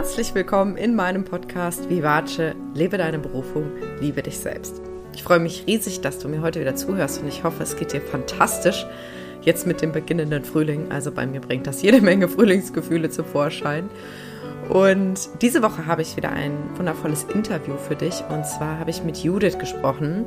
herzlich willkommen in meinem Podcast Vivace, lebe deine Berufung, liebe dich selbst. Ich freue mich riesig, dass du mir heute wieder zuhörst und ich hoffe, es geht dir fantastisch jetzt mit dem beginnenden Frühling. Also bei mir bringt das jede Menge Frühlingsgefühle zum Vorschein. Und diese Woche habe ich wieder ein wundervolles Interview für dich und zwar habe ich mit Judith gesprochen.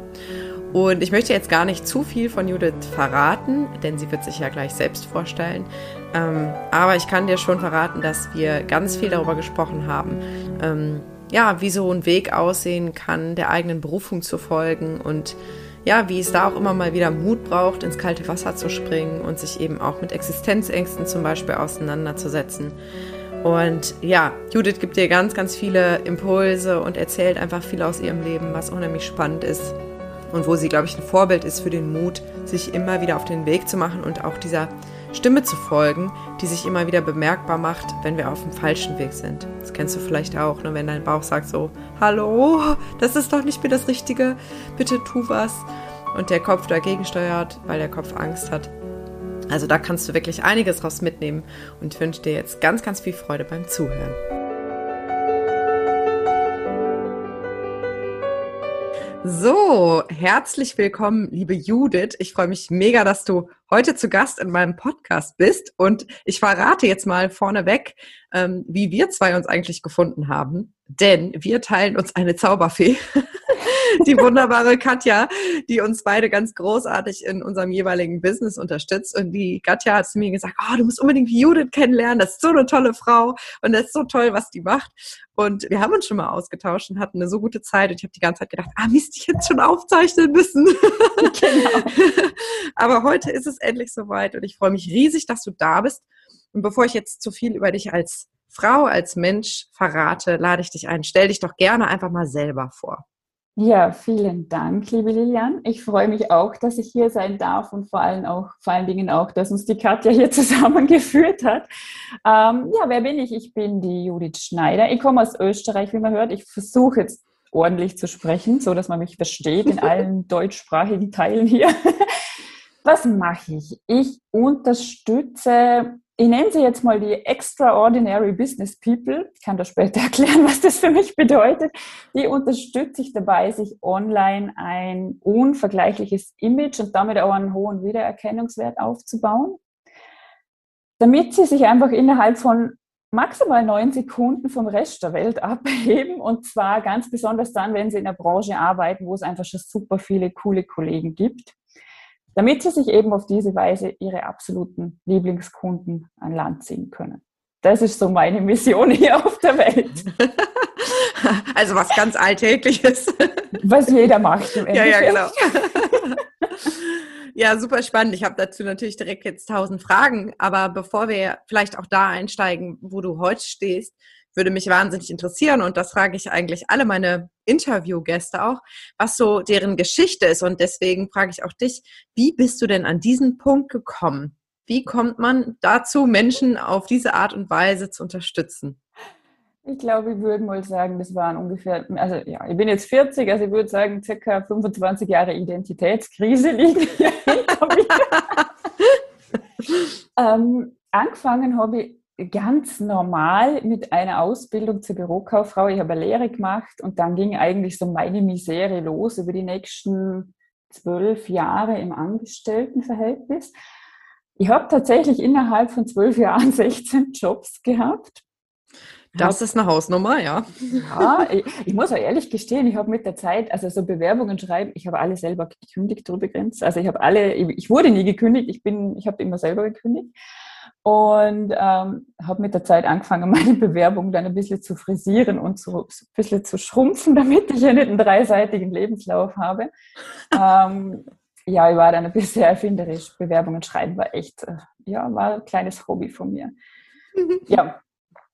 Und ich möchte jetzt gar nicht zu viel von Judith verraten, denn sie wird sich ja gleich selbst vorstellen. Ähm, aber ich kann dir schon verraten, dass wir ganz viel darüber gesprochen haben, ähm, ja, wie so ein Weg aussehen kann, der eigenen Berufung zu folgen und ja, wie es da auch immer mal wieder Mut braucht, ins kalte Wasser zu springen und sich eben auch mit Existenzängsten zum Beispiel auseinanderzusetzen. Und ja, Judith gibt dir ganz, ganz viele Impulse und erzählt einfach viel aus ihrem Leben, was unheimlich spannend ist und wo sie, glaube ich, ein Vorbild ist für den Mut, sich immer wieder auf den Weg zu machen und auch dieser Stimme zu folgen, die sich immer wieder bemerkbar macht, wenn wir auf dem falschen Weg sind. Das kennst du vielleicht auch, ne? wenn dein Bauch sagt so, hallo, das ist doch nicht mehr das Richtige, bitte tu was. Und der Kopf dagegen steuert, weil der Kopf Angst hat. Also da kannst du wirklich einiges raus mitnehmen und wünsche dir jetzt ganz, ganz viel Freude beim Zuhören. So, herzlich willkommen, liebe Judith. Ich freue mich mega, dass du heute zu Gast in meinem Podcast bist. Und ich verrate jetzt mal vorneweg, ähm, wie wir zwei uns eigentlich gefunden haben. Denn wir teilen uns eine Zauberfee. die wunderbare Katja, die uns beide ganz großartig in unserem jeweiligen Business unterstützt. Und die Katja hat zu mir gesagt, oh, du musst unbedingt Judith kennenlernen, das ist so eine tolle Frau und das ist so toll, was die macht. Und wir haben uns schon mal ausgetauscht und hatten eine so gute Zeit. Und ich habe die ganze Zeit gedacht, ah, Mist, ich jetzt schon aufzeichnen müssen. Genau. Aber heute ist es endlich soweit und ich freue mich riesig, dass du da bist. Und bevor ich jetzt zu viel über dich als Frau, als Mensch verrate, lade ich dich ein. Stell dich doch gerne einfach mal selber vor. Ja, vielen Dank, liebe Lilian. Ich freue mich auch, dass ich hier sein darf und vor allem auch, vor allen Dingen auch, dass uns die Katja hier zusammengeführt hat. Ähm, ja, wer bin ich? Ich bin die Judith Schneider. Ich komme aus Österreich, wie man hört. Ich versuche jetzt ordentlich zu sprechen, so dass man mich versteht in allen deutschsprachigen Teilen hier. Was mache ich? Ich unterstütze ich nenne sie jetzt mal die Extraordinary Business People. Ich kann da später erklären, was das für mich bedeutet. Die unterstütze ich dabei, sich online ein unvergleichliches Image und damit auch einen hohen Wiedererkennungswert aufzubauen, damit sie sich einfach innerhalb von maximal neun Sekunden vom Rest der Welt abheben und zwar ganz besonders dann, wenn sie in der Branche arbeiten, wo es einfach schon super viele coole Kollegen gibt damit sie sich eben auf diese Weise ihre absoluten Lieblingskunden an Land ziehen können. Das ist so meine Mission hier auf der Welt. Also was ganz Alltägliches. Was jeder macht. Im ja, ja, genau. Ja, super spannend. Ich habe dazu natürlich direkt jetzt tausend Fragen, aber bevor wir vielleicht auch da einsteigen, wo du heute stehst, würde mich wahnsinnig interessieren und das frage ich eigentlich alle meine Interviewgäste auch, was so deren Geschichte ist. Und deswegen frage ich auch dich, wie bist du denn an diesen Punkt gekommen? Wie kommt man dazu, Menschen auf diese Art und Weise zu unterstützen? Ich glaube, ich würde mal sagen, das waren ungefähr, also ja, ich bin jetzt 40, also ich würde sagen, circa 25 Jahre Identitätskrise liegen hinter mir. ähm, angefangen habe ich ganz normal mit einer Ausbildung zur Bürokauffrau. Ich habe eine Lehre gemacht und dann ging eigentlich so meine Misere los über die nächsten zwölf Jahre im Angestelltenverhältnis. Ich habe tatsächlich innerhalb von zwölf Jahren 16 Jobs gehabt. Das ist eine Hausnummer, ja. Ja, ich, ich muss auch ehrlich gestehen, ich habe mit der Zeit, also so Bewerbungen schreiben, ich habe alle selber gekündigt, übrigens. Also ich habe alle, ich wurde nie gekündigt, ich bin, ich habe immer selber gekündigt und ähm, habe mit der Zeit angefangen, meine Bewerbung dann ein bisschen zu frisieren und zu, ein bisschen zu schrumpfen, damit ich ja nicht einen dreiseitigen Lebenslauf habe. ähm, ja, ich war dann ein bisschen erfinderisch. Bewerbungen schreiben war echt, äh, ja, war ein kleines Hobby von mir. Ja,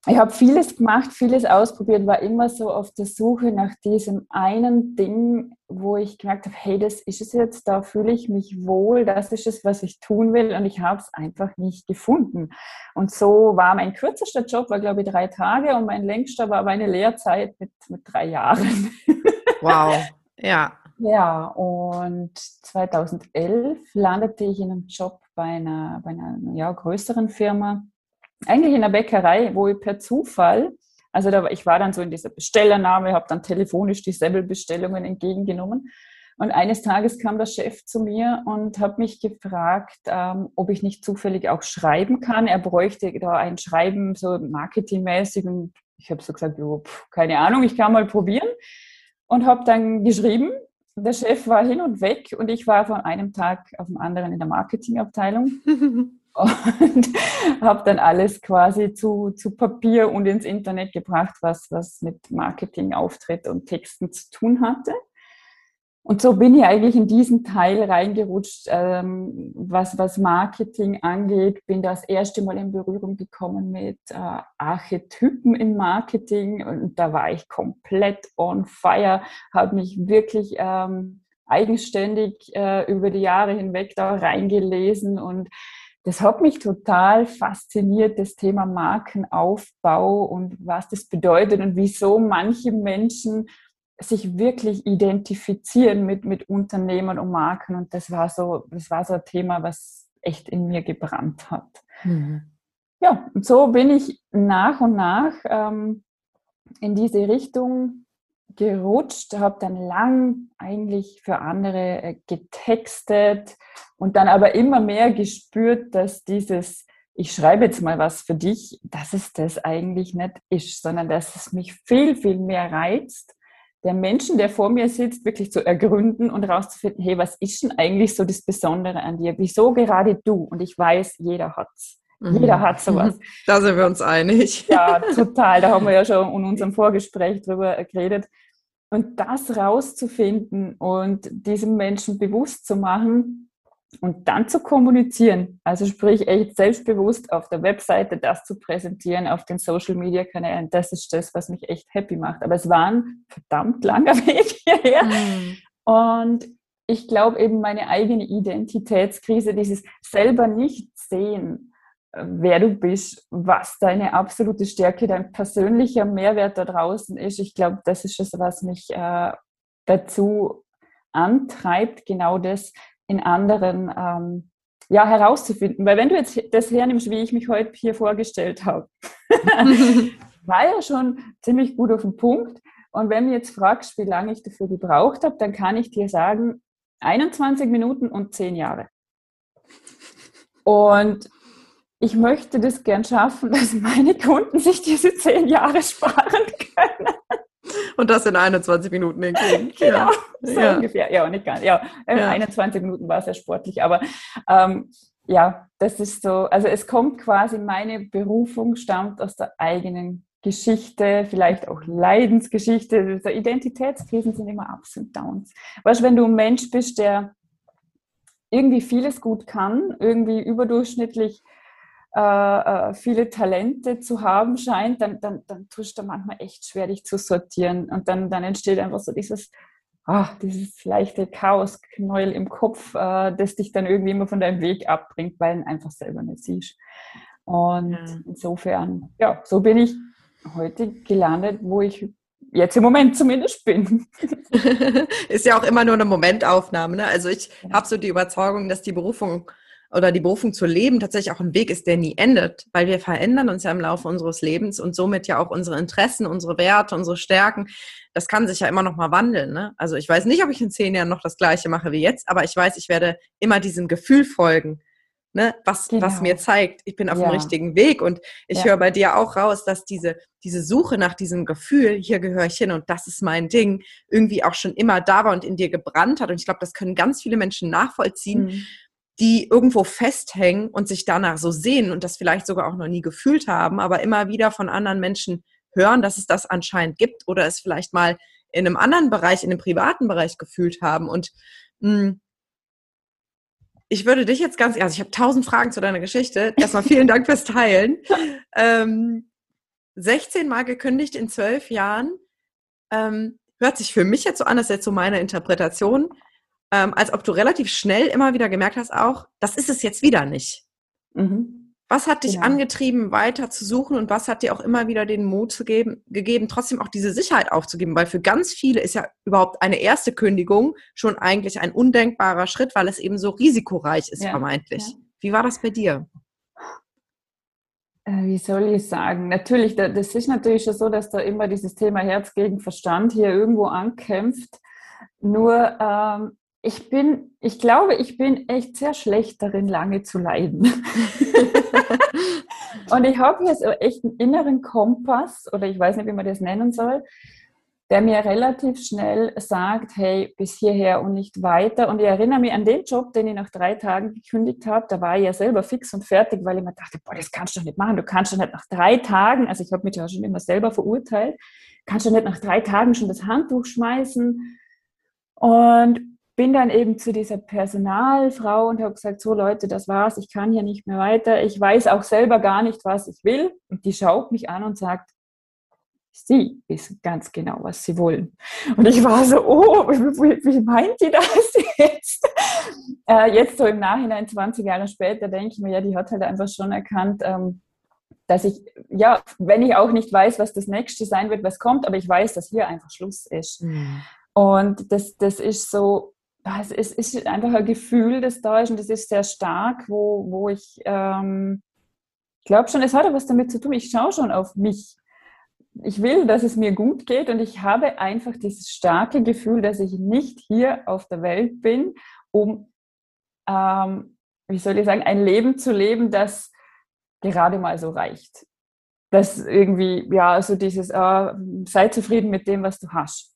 ich habe vieles gemacht, vieles ausprobiert, war immer so auf der Suche nach diesem einen Ding, wo ich gemerkt habe, hey, das ist es jetzt, da fühle ich mich wohl, das ist es, was ich tun will und ich habe es einfach nicht gefunden. Und so war mein kürzester Job, war glaube ich drei Tage und mein längster war meine Lehrzeit mit, mit drei Jahren. Wow, ja. Ja, und 2011 landete ich in einem Job bei einer, bei einer ja, größeren Firma, eigentlich in der Bäckerei, wo ich per Zufall Also da, ich war dann so in dieser Bestellernahme, habe dann telefonisch die Semmelbestellungen entgegengenommen. Und eines Tages kam der Chef zu mir und hat mich gefragt, ähm, ob ich nicht zufällig auch schreiben kann. Er bräuchte da ein Schreiben so marketingmäßig. Und ich habe so gesagt, jo, pf, keine Ahnung, ich kann mal probieren. Und habe dann geschrieben. Der Chef war hin und weg und ich war von einem Tag auf den anderen in der Marketingabteilung. und habe dann alles quasi zu, zu Papier und ins Internet gebracht, was, was mit Marketing, Auftritt und Texten zu tun hatte. Und so bin ich eigentlich in diesen Teil reingerutscht, ähm, was, was Marketing angeht. Bin das erste Mal in Berührung gekommen mit äh, Archetypen im Marketing und da war ich komplett on fire, habe mich wirklich ähm, eigenständig äh, über die Jahre hinweg da reingelesen und das hat mich total fasziniert, das Thema Markenaufbau und was das bedeutet und wieso manche Menschen sich wirklich identifizieren mit, mit Unternehmen und Marken. Und das war so, das war so ein Thema, was echt in mir gebrannt hat. Mhm. Ja, und so bin ich nach und nach ähm, in diese Richtung gerutscht, habe dann lang eigentlich für andere äh, getextet und dann aber immer mehr gespürt, dass dieses ich schreibe jetzt mal was für dich, dass es das eigentlich nicht ist, sondern dass es mich viel, viel mehr reizt, der Menschen, der vor mir sitzt, wirklich zu ergründen und rauszufinden, hey, was ist denn eigentlich so das Besondere an dir? Wieso gerade du? Und ich weiß, jeder hat's. Mhm. Jeder hat sowas. Da sind wir uns einig. Ja, total. Da haben wir ja schon in unserem Vorgespräch drüber geredet. Und das rauszufinden und diesem Menschen bewusst zu machen, und dann zu kommunizieren, also sprich echt selbstbewusst auf der Webseite das zu präsentieren, auf den Social Media Kanälen, das ist das, was mich echt happy macht. Aber es war ein verdammt langer Weg hierher. Mhm. Und ich glaube eben meine eigene Identitätskrise, dieses selber nicht sehen, wer du bist, was deine absolute Stärke, dein persönlicher Mehrwert da draußen ist. Ich glaube, das ist es, was mich äh, dazu antreibt, genau das in anderen ähm, ja, herauszufinden. Weil wenn du jetzt das hernimmst, wie ich mich heute hier vorgestellt habe, war ja schon ziemlich gut auf den Punkt. Und wenn du jetzt fragst, wie lange ich dafür gebraucht habe, dann kann ich dir sagen, 21 Minuten und 10 Jahre. Und ich möchte das gern schaffen, dass meine Kunden sich diese 10 Jahre sparen können. Und das in 21 Minuten hinkriegen. genau, ja. so ja. ungefähr. Ja, nicht ganz. Ja, ja, 21 Minuten war sehr sportlich, aber ähm, ja, das ist so, also es kommt quasi, meine Berufung stammt aus der eigenen Geschichte, vielleicht auch Leidensgeschichte. So Identitätskrisen sind immer Ups und Downs. Weißt du, wenn du ein Mensch bist, der irgendwie vieles gut kann, irgendwie überdurchschnittlich äh, äh, viele Talente zu haben scheint, dann, dann, dann tust du manchmal echt schwer, dich zu sortieren. Und dann, dann entsteht einfach so dieses, ach, dieses leichte Chaosknäuel im Kopf, äh, das dich dann irgendwie immer von deinem Weg abbringt, weil du ihn einfach selber nicht siehst. Und ja. insofern, ja, so bin ich heute gelandet, wo ich jetzt im Moment zumindest bin. ist ja auch immer nur eine Momentaufnahme. Ne? Also ich ja. habe so die Überzeugung, dass die Berufung oder die Berufung zu leben tatsächlich auch ein Weg ist, der nie endet, weil wir verändern uns ja im Laufe unseres Lebens und somit ja auch unsere Interessen, unsere Werte, unsere Stärken. Das kann sich ja immer noch mal wandeln. Ne? Also ich weiß nicht, ob ich in zehn Jahren noch das Gleiche mache wie jetzt, aber ich weiß, ich werde immer diesem Gefühl folgen, ne? was, genau. was mir zeigt, ich bin auf ja. dem richtigen Weg. Und ich ja. höre bei dir auch raus, dass diese, diese Suche nach diesem Gefühl, hier gehöre ich hin und das ist mein Ding, irgendwie auch schon immer da war und in dir gebrannt hat. Und ich glaube, das können ganz viele Menschen nachvollziehen. Mhm die irgendwo festhängen und sich danach so sehen und das vielleicht sogar auch noch nie gefühlt haben, aber immer wieder von anderen Menschen hören, dass es das anscheinend gibt oder es vielleicht mal in einem anderen Bereich, in einem privaten Bereich gefühlt haben. Und mh, hm, ich würde dich jetzt ganz, also ich habe tausend Fragen zu deiner Geschichte. Erstmal vielen Dank fürs Teilen. Ähm, 16 Mal gekündigt in zwölf Jahren. Ähm, hört sich für mich jetzt so an, das ist jetzt so meine Interpretation ähm, als ob du relativ schnell immer wieder gemerkt hast, auch, das ist es jetzt wieder nicht. Mhm. Was hat dich ja. angetrieben, weiter zu suchen und was hat dir auch immer wieder den Mut zu geben, gegeben, trotzdem auch diese Sicherheit aufzugeben? Weil für ganz viele ist ja überhaupt eine erste Kündigung schon eigentlich ein undenkbarer Schritt, weil es eben so risikoreich ist, ja. vermeintlich. Ja. Wie war das bei dir? äh, wie soll ich sagen? Natürlich, das ist natürlich schon so, dass da immer dieses Thema Herz gegen Verstand hier irgendwo ankämpft. Nur ähm, ich bin, ich glaube, ich bin echt sehr schlecht darin, lange zu leiden. und ich habe hier so echt einen inneren Kompass, oder ich weiß nicht, wie man das nennen soll, der mir relativ schnell sagt, hey, bis hierher und nicht weiter. Und ich erinnere mich an den Job, den ich nach drei Tagen gekündigt habe. Da war ich ja selber fix und fertig, weil ich mir dachte, boah, das kannst du doch nicht machen. Du kannst doch nicht nach drei Tagen, also ich habe mich ja schon immer selber verurteilt, kannst du nicht nach drei Tagen schon das Handtuch schmeißen. Und bin dann eben zu dieser Personalfrau und habe gesagt, so Leute, das war's, ich kann hier nicht mehr weiter. Ich weiß auch selber gar nicht, was ich will. Und die schaut mich an und sagt, Sie wissen ganz genau, was sie wollen. Und ich war so, oh, wie, wie meint die das jetzt? Äh, jetzt so im Nachhinein, 20 Jahre später, denke ich mir, ja, die hat halt einfach schon erkannt, ähm, dass ich, ja, wenn ich auch nicht weiß, was das nächste sein wird, was kommt, aber ich weiß, dass hier einfach Schluss ist. Mhm. Und das, das ist so, es ist, ist, einfach ein Gefühl, das da ist und das ist sehr stark, wo, wo ich, ähm, glaube schon, es hat auch was damit zu tun, ich schaue schon auf mich ich will, dass es mir gut geht und ich habe einfach dieses starke Gefühl, dass ich nicht hier auf der Welt bin, um, ähm, wie soll ich sagen, ein Leben zu leben, das gerade mal so reicht. Das irgendwie, ja, so dieses, äh, sei zufrieden mit dem, was du hast.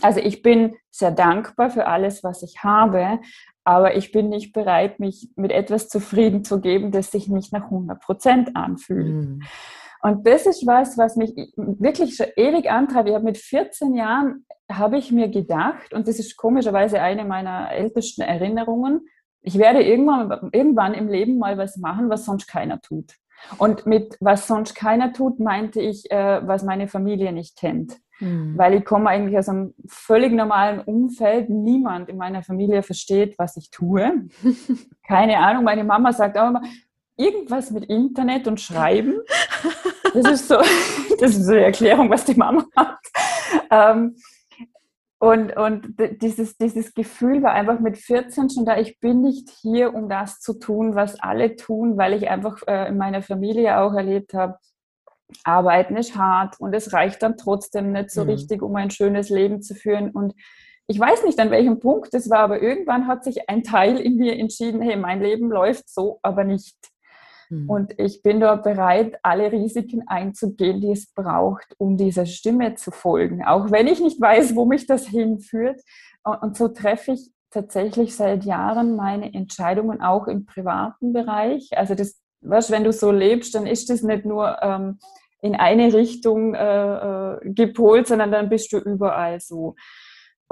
Also ich bin sehr dankbar für alles, was ich habe, aber ich bin nicht bereit, mich mit etwas zufrieden zu geben, das sich nicht nach 100 Prozent anfühlt. Mhm. Und das ist was, was mich wirklich schon ewig antreibt. Ich habe mit 14 Jahren, habe ich mir gedacht, und das ist komischerweise eine meiner ältesten Erinnerungen, ich werde irgendwann, irgendwann im Leben mal was machen, was sonst keiner tut. Und mit was sonst keiner tut, meinte ich, äh, was meine Familie nicht kennt. Mhm. Weil ich komme eigentlich aus einem völlig normalen Umfeld. Niemand in meiner Familie versteht, was ich tue. Keine Ahnung. Meine Mama sagt auch immer, irgendwas mit Internet und Schreiben. Das ist so, das ist so eine Erklärung, was die Mama hat. Ähm, und, und dieses, dieses Gefühl war einfach mit 14 schon da, ich bin nicht hier, um das zu tun, was alle tun, weil ich einfach äh, in meiner Familie auch erlebt habe, Arbeiten ist hart und es reicht dann trotzdem nicht so mhm. richtig, um ein schönes Leben zu führen. Und ich weiß nicht, an welchem Punkt es war, aber irgendwann hat sich ein Teil in mir entschieden, hey, mein Leben läuft so, aber nicht. Mhm. Und ich bin dort bereit, alle Risiken einzugehen, die es braucht, um dieser Stimme zu folgen. Auch wenn ich nicht weiß, wo mich das hinführt. Und so treffe ich tatsächlich seit Jahren meine Entscheidungen auch im privaten Bereich. Also das, weißt, wenn du so lebst, dann ist das nicht nur ähm, in eine Richtung äh, äh gepolt, sondern dann bist du überall so.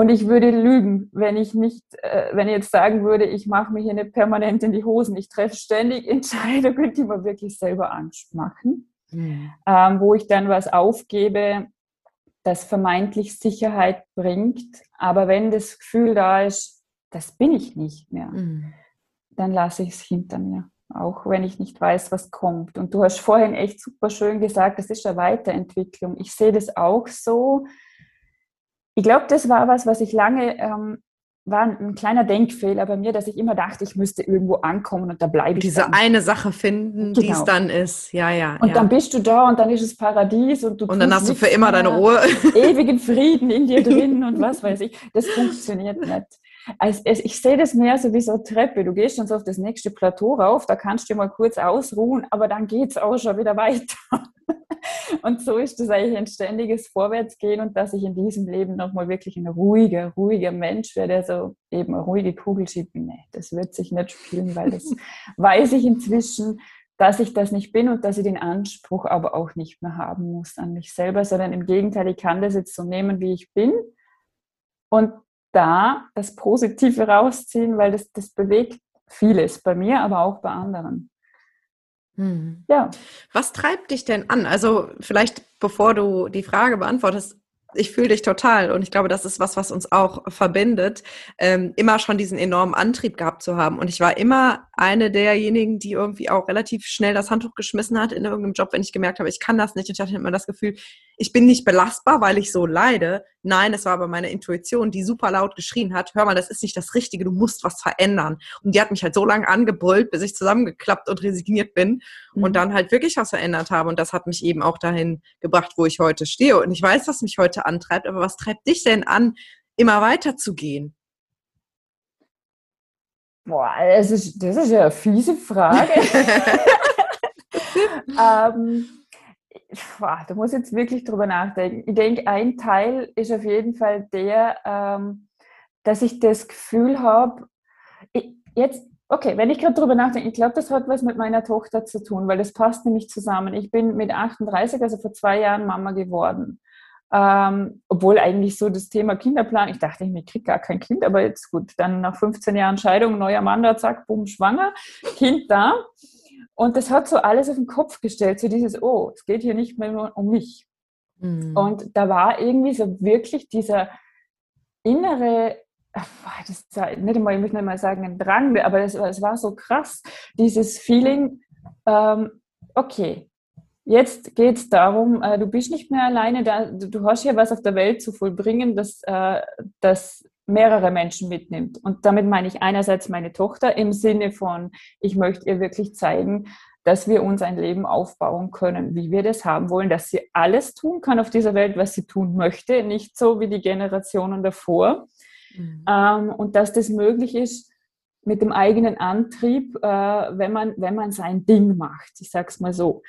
Und ich würde lügen, wenn ich nicht, äh, wenn ich jetzt sagen würde, ich mache mir hier nicht permanent in die Hosen. Ich treffe ständig Entscheidungen, die mir wirklich selber Angst machen, mhm. ähm, wo ich dann was aufgebe, das vermeintlich Sicherheit bringt. Aber wenn das Gefühl da ist, das bin ich nicht mehr, mhm. dann lasse ich es hinter mir. Auch wenn ich nicht weiß, was kommt. Und du hast vorhin echt super schön gesagt, das ist eine Weiterentwicklung. Ich sehe das auch so ich glaube, das war was, was ich lange, ähm, war ein kleiner Denkfehler bei mir, dass ich immer dachte, ich müsste irgendwo ankommen und da bleibe ich. Diese dann. eine Sache finden, genau. die es genau. dann ist. Ja, ja. Und ja. dann bist du da und dann ist es Paradies und du Und dann hast du für immer deine Ruhe. Ewigen Frieden in dir drin und was weiß ich. Das funktioniert nicht. Also ich sehe das mehr so wie so eine Treppe. Du gehst dann so auf das nächste Plateau rauf, da kannst du mal kurz ausruhen, aber dann geht es auch schon wieder weiter. Und so ist das eigentlich ein ständiges Vorwärtsgehen und dass ich in diesem Leben nochmal wirklich ein ruhiger, ruhiger Mensch werde, der so eben eine ruhige Kugel schiebt. Nee, das wird sich nicht spielen, weil das weiß ich inzwischen, dass ich das nicht bin und dass ich den Anspruch aber auch nicht mehr haben muss an mich selber, sondern im Gegenteil, ich kann das jetzt so nehmen, wie ich bin und da das Positive rausziehen, weil das, das bewegt vieles bei mir, aber auch bei anderen. Hm. Ja. Was treibt dich denn an? Also vielleicht, bevor du die Frage beantwortest, ich fühle dich total und ich glaube, das ist was, was uns auch verbindet, ähm, immer schon diesen enormen Antrieb gehabt zu haben. Und ich war immer eine derjenigen, die irgendwie auch relativ schnell das Handtuch geschmissen hat in irgendeinem Job, wenn ich gemerkt habe, ich kann das nicht. Und ich hatte immer das Gefühl, ich bin nicht belastbar, weil ich so leide. Nein, es war aber meine Intuition, die super laut geschrien hat, hör mal, das ist nicht das Richtige, du musst was verändern. Und die hat mich halt so lange angebrüllt, bis ich zusammengeklappt und resigniert bin mhm. und dann halt wirklich was verändert habe. Und das hat mich eben auch dahin gebracht, wo ich heute stehe. Und ich weiß, was mich heute antreibt, aber was treibt dich denn an, immer weiter zu gehen? Boah, das ist, das ist ja eine fiese Frage. ähm, boah, da muss ich jetzt wirklich drüber nachdenken. Ich denke, ein Teil ist auf jeden Fall der, ähm, dass ich das Gefühl habe, jetzt, okay, wenn ich gerade drüber nachdenke, ich glaube, das hat was mit meiner Tochter zu tun, weil das passt nämlich zusammen. Ich bin mit 38, also vor zwei Jahren Mama geworden. Ähm, obwohl eigentlich so das Thema Kinderplan, ich dachte, ich kriege gar kein Kind, aber jetzt gut, dann nach 15 Jahren Scheidung, neuer Mann da, zack, bumm, schwanger, Kind da. Und das hat so alles auf den Kopf gestellt, so dieses, oh, es geht hier nicht mehr nur um mich. Mhm. Und da war irgendwie so wirklich dieser innere, das ist nicht einmal, ich möchte nicht mal sagen, ein Drang, aber es war, war so krass, dieses Feeling, ähm, okay, Jetzt geht es darum, äh, du bist nicht mehr alleine da, du hast hier was auf der Welt zu vollbringen, das, äh, das mehrere Menschen mitnimmt. Und damit meine ich einerseits meine Tochter im Sinne von, ich möchte ihr wirklich zeigen, dass wir uns ein Leben aufbauen können, wie wir das haben wollen, dass sie alles tun kann auf dieser Welt, was sie tun möchte, nicht so wie die Generationen davor. Mhm. Ähm, und dass das möglich ist mit dem eigenen Antrieb, äh, wenn, man, wenn man sein Ding macht. Ich sage es mal so.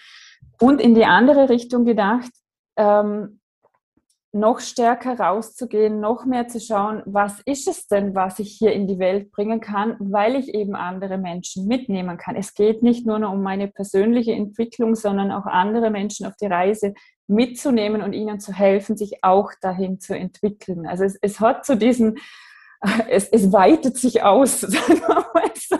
Und in die andere Richtung gedacht, ähm, noch stärker rauszugehen, noch mehr zu schauen, was ist es denn, was ich hier in die Welt bringen kann, weil ich eben andere Menschen mitnehmen kann. Es geht nicht nur noch um meine persönliche Entwicklung, sondern auch andere Menschen auf die Reise mitzunehmen und ihnen zu helfen, sich auch dahin zu entwickeln. Also es, es hat zu so diesen, es, es weitet sich aus, sagen wir mal so.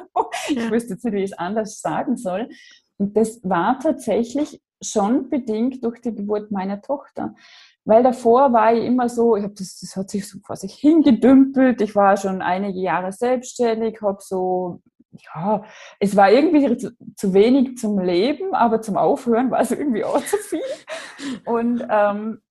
Ich wüsste jetzt nicht, wie ich es anders sagen soll. Und das war tatsächlich schon bedingt durch die Geburt meiner Tochter. Weil davor war ich immer so, ich hab das, das hat sich so vor sich hingedümpelt. Ich war schon einige Jahre selbstständig, habe so, ja, es war irgendwie zu, zu, wenig zum Leben, aber zum Aufhören war es irgendwie auch zu viel. Und ähm,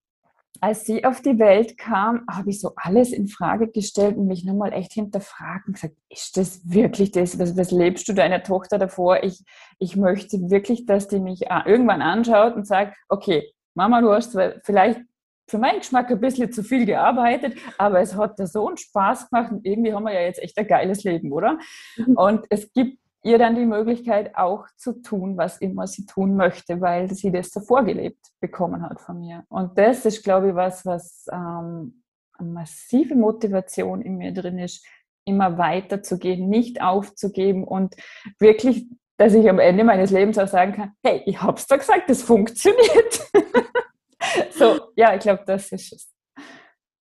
als sie auf die Welt kam, habe ich so alles in Frage gestellt und mich nochmal echt hinterfragt und gesagt, ist das wirklich das? Was, was lebst du deiner Tochter davor? Ich, ich möchte wirklich, dass die mich irgendwann anschaut und sagt, okay, Mama, du hast vielleicht für meinen Geschmack ein bisschen zu viel gearbeitet, aber es hat da so einen Spaß gemacht und irgendwie haben wir ja jetzt echt ein geiles Leben, oder? Mhm. Und es gibt ihr dann die Möglichkeit auch zu tun, was immer sie tun möchte, weil sie das so vorgelebt bekommen hat von mir. Und das ist, glaube ich, was, was ähm, eine massive Motivation in mir drin ist, immer weiter zu gehen, nicht aufzugeben und wirklich, dass ich am Ende meines Lebens auch sagen kann, hey, ich hab's doch gesagt, das funktioniert. so, ja, ich glaube, das ist es.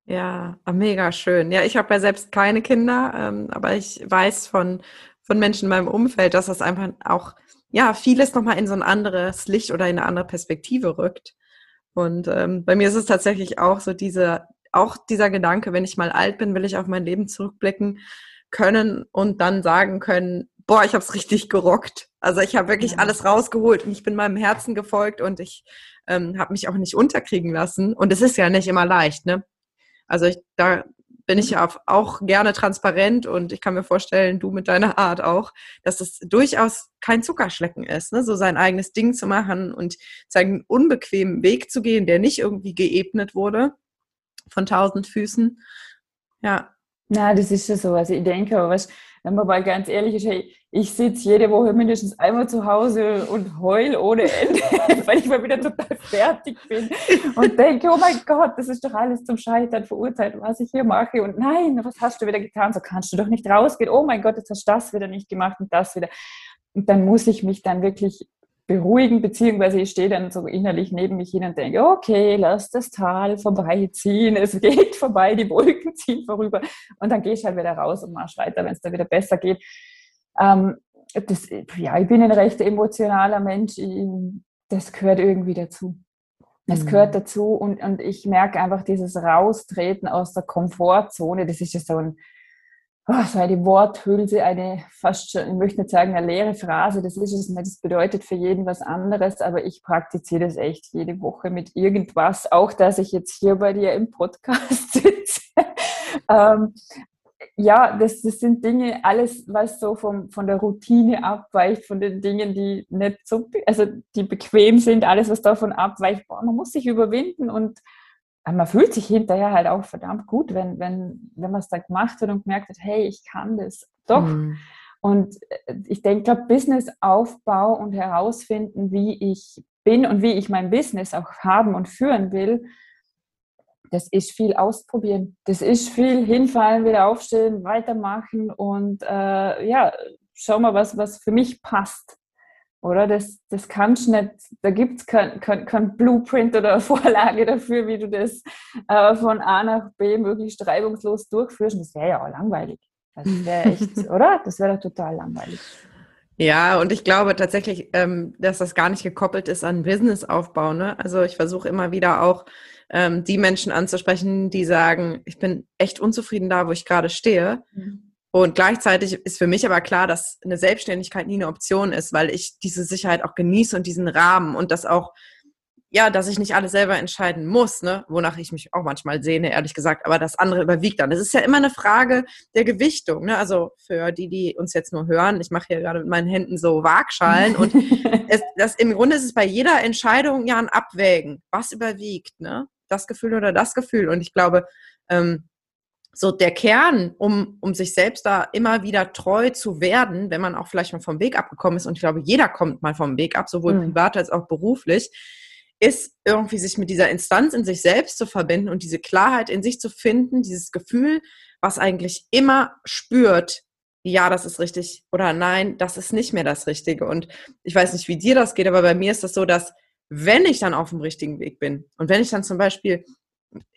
Ja, mega schön. Ja, ich habe ja selbst keine Kinder, ähm, aber ich weiß von von Menschen in meinem Umfeld, dass das einfach auch, ja, vieles nochmal in so ein anderes Licht oder in eine andere Perspektive rückt. Und ähm, bei mir ist es tatsächlich auch so diese, auch dieser Gedanke, wenn ich mal alt bin, will ich auf mein Leben zurückblicken können und dann sagen können, boah, ich habe es richtig gerockt. Also ich habe wirklich ja. alles rausgeholt und ich bin meinem Herzen gefolgt und ich ähm, habe mich auch nicht unterkriegen lassen. Und es ist ja nicht immer leicht, ne? Also ich, da bin ich ja auch gerne transparent und ich kann mir vorstellen, du mit deiner Art auch, dass es durchaus kein Zuckerschlecken ist, ne? so sein eigenes Ding zu machen und seinen unbequemen Weg zu gehen, der nicht irgendwie geebnet wurde von tausend Füßen. Ja. Na, das ist ja so. Also ich denke, aber was, wenn man mal ganz ehrlich ist, hey, ich sitze jede Woche mindestens einmal zu Hause und heul ohne Ende, weil ich mal wieder total fertig bin und denke, oh mein Gott, das ist doch alles zum Scheitern verurteilt, was ich hier mache. Und nein, was hast du wieder getan? So kannst du doch nicht rausgehen. Oh mein Gott, jetzt hast du das wieder nicht gemacht und das wieder. Und dann muss ich mich dann wirklich beruhigen, beziehungsweise ich stehe dann so innerlich neben mich hin und denke, okay, lass das Tal vorbeiziehen, es geht vorbei, die Wolken ziehen vorüber und dann gehe ich halt wieder raus und marsch weiter, wenn es da wieder besser geht. Ähm, das, ja, ich bin ein recht emotionaler Mensch, ich, das gehört irgendwie dazu. Es mhm. gehört dazu und, und ich merke einfach dieses Raustreten aus der Komfortzone, das ist ja so ein, oh, so eine Worthülse, eine fast schon, ich möchte nicht sagen eine leere Phrase, das ist es nicht, das bedeutet für jeden was anderes, aber ich praktiziere das echt jede Woche mit irgendwas, auch dass ich jetzt hier bei dir im Podcast sitze. ähm, ja, das, das sind Dinge, alles, was so vom, von der Routine abweicht, von den Dingen, die nicht so, also die bequem sind, alles, was davon abweicht, boah, man muss sich überwinden und man fühlt sich hinterher halt auch verdammt gut, wenn, wenn, wenn man es da gemacht hat und gemerkt hat, hey, ich kann das doch. Mhm. Und äh, ich denke, Businessaufbau und herausfinden, wie ich bin und wie ich mein Business auch haben und führen will, das ist viel ausprobieren. Das ist viel hinfallen, wieder aufstehen, weitermachen und äh, ja, schau mal, was, was für mich passt. Oder das, das kannst du nicht, da gibt es kein, kein, kein, Blueprint oder Vorlage dafür, wie du das äh, von A nach B möglichst reibungslos durchführst. Und das wäre ja auch langweilig. Das wäre echt, oder? Das wäre doch total langweilig. Ja, und ich glaube tatsächlich, ähm, dass das gar nicht gekoppelt ist an Businessaufbau. Ne? Also ich versuche immer wieder auch ähm, die Menschen anzusprechen, die sagen, ich bin echt unzufrieden da, wo ich gerade stehe. Mhm und gleichzeitig ist für mich aber klar, dass eine Selbstständigkeit nie eine Option ist, weil ich diese Sicherheit auch genieße und diesen Rahmen und das auch, ja, dass ich nicht alles selber entscheiden muss, ne, wonach ich mich auch manchmal sehne, ehrlich gesagt, aber das andere überwiegt dann. Es ist ja immer eine Frage der Gewichtung, ne, also für die, die uns jetzt nur hören, ich mache hier gerade mit meinen Händen so Waagschalen und es, das, im Grunde ist es bei jeder Entscheidung ja ein Abwägen, was überwiegt, ne, das Gefühl oder das Gefühl? Und ich glaube, ähm, so der Kern, um, um sich selbst da immer wieder treu zu werden, wenn man auch vielleicht mal vom Weg abgekommen ist, und ich glaube, jeder kommt mal vom Weg ab, sowohl mhm. privat als auch beruflich, ist irgendwie sich mit dieser Instanz in sich selbst zu verbinden und diese Klarheit in sich zu finden, dieses Gefühl, was eigentlich immer spürt, ja, das ist richtig oder nein, das ist nicht mehr das Richtige. Und ich weiß nicht, wie dir das geht, aber bei mir ist das so, dass wenn ich dann auf dem richtigen Weg bin und wenn ich dann zum Beispiel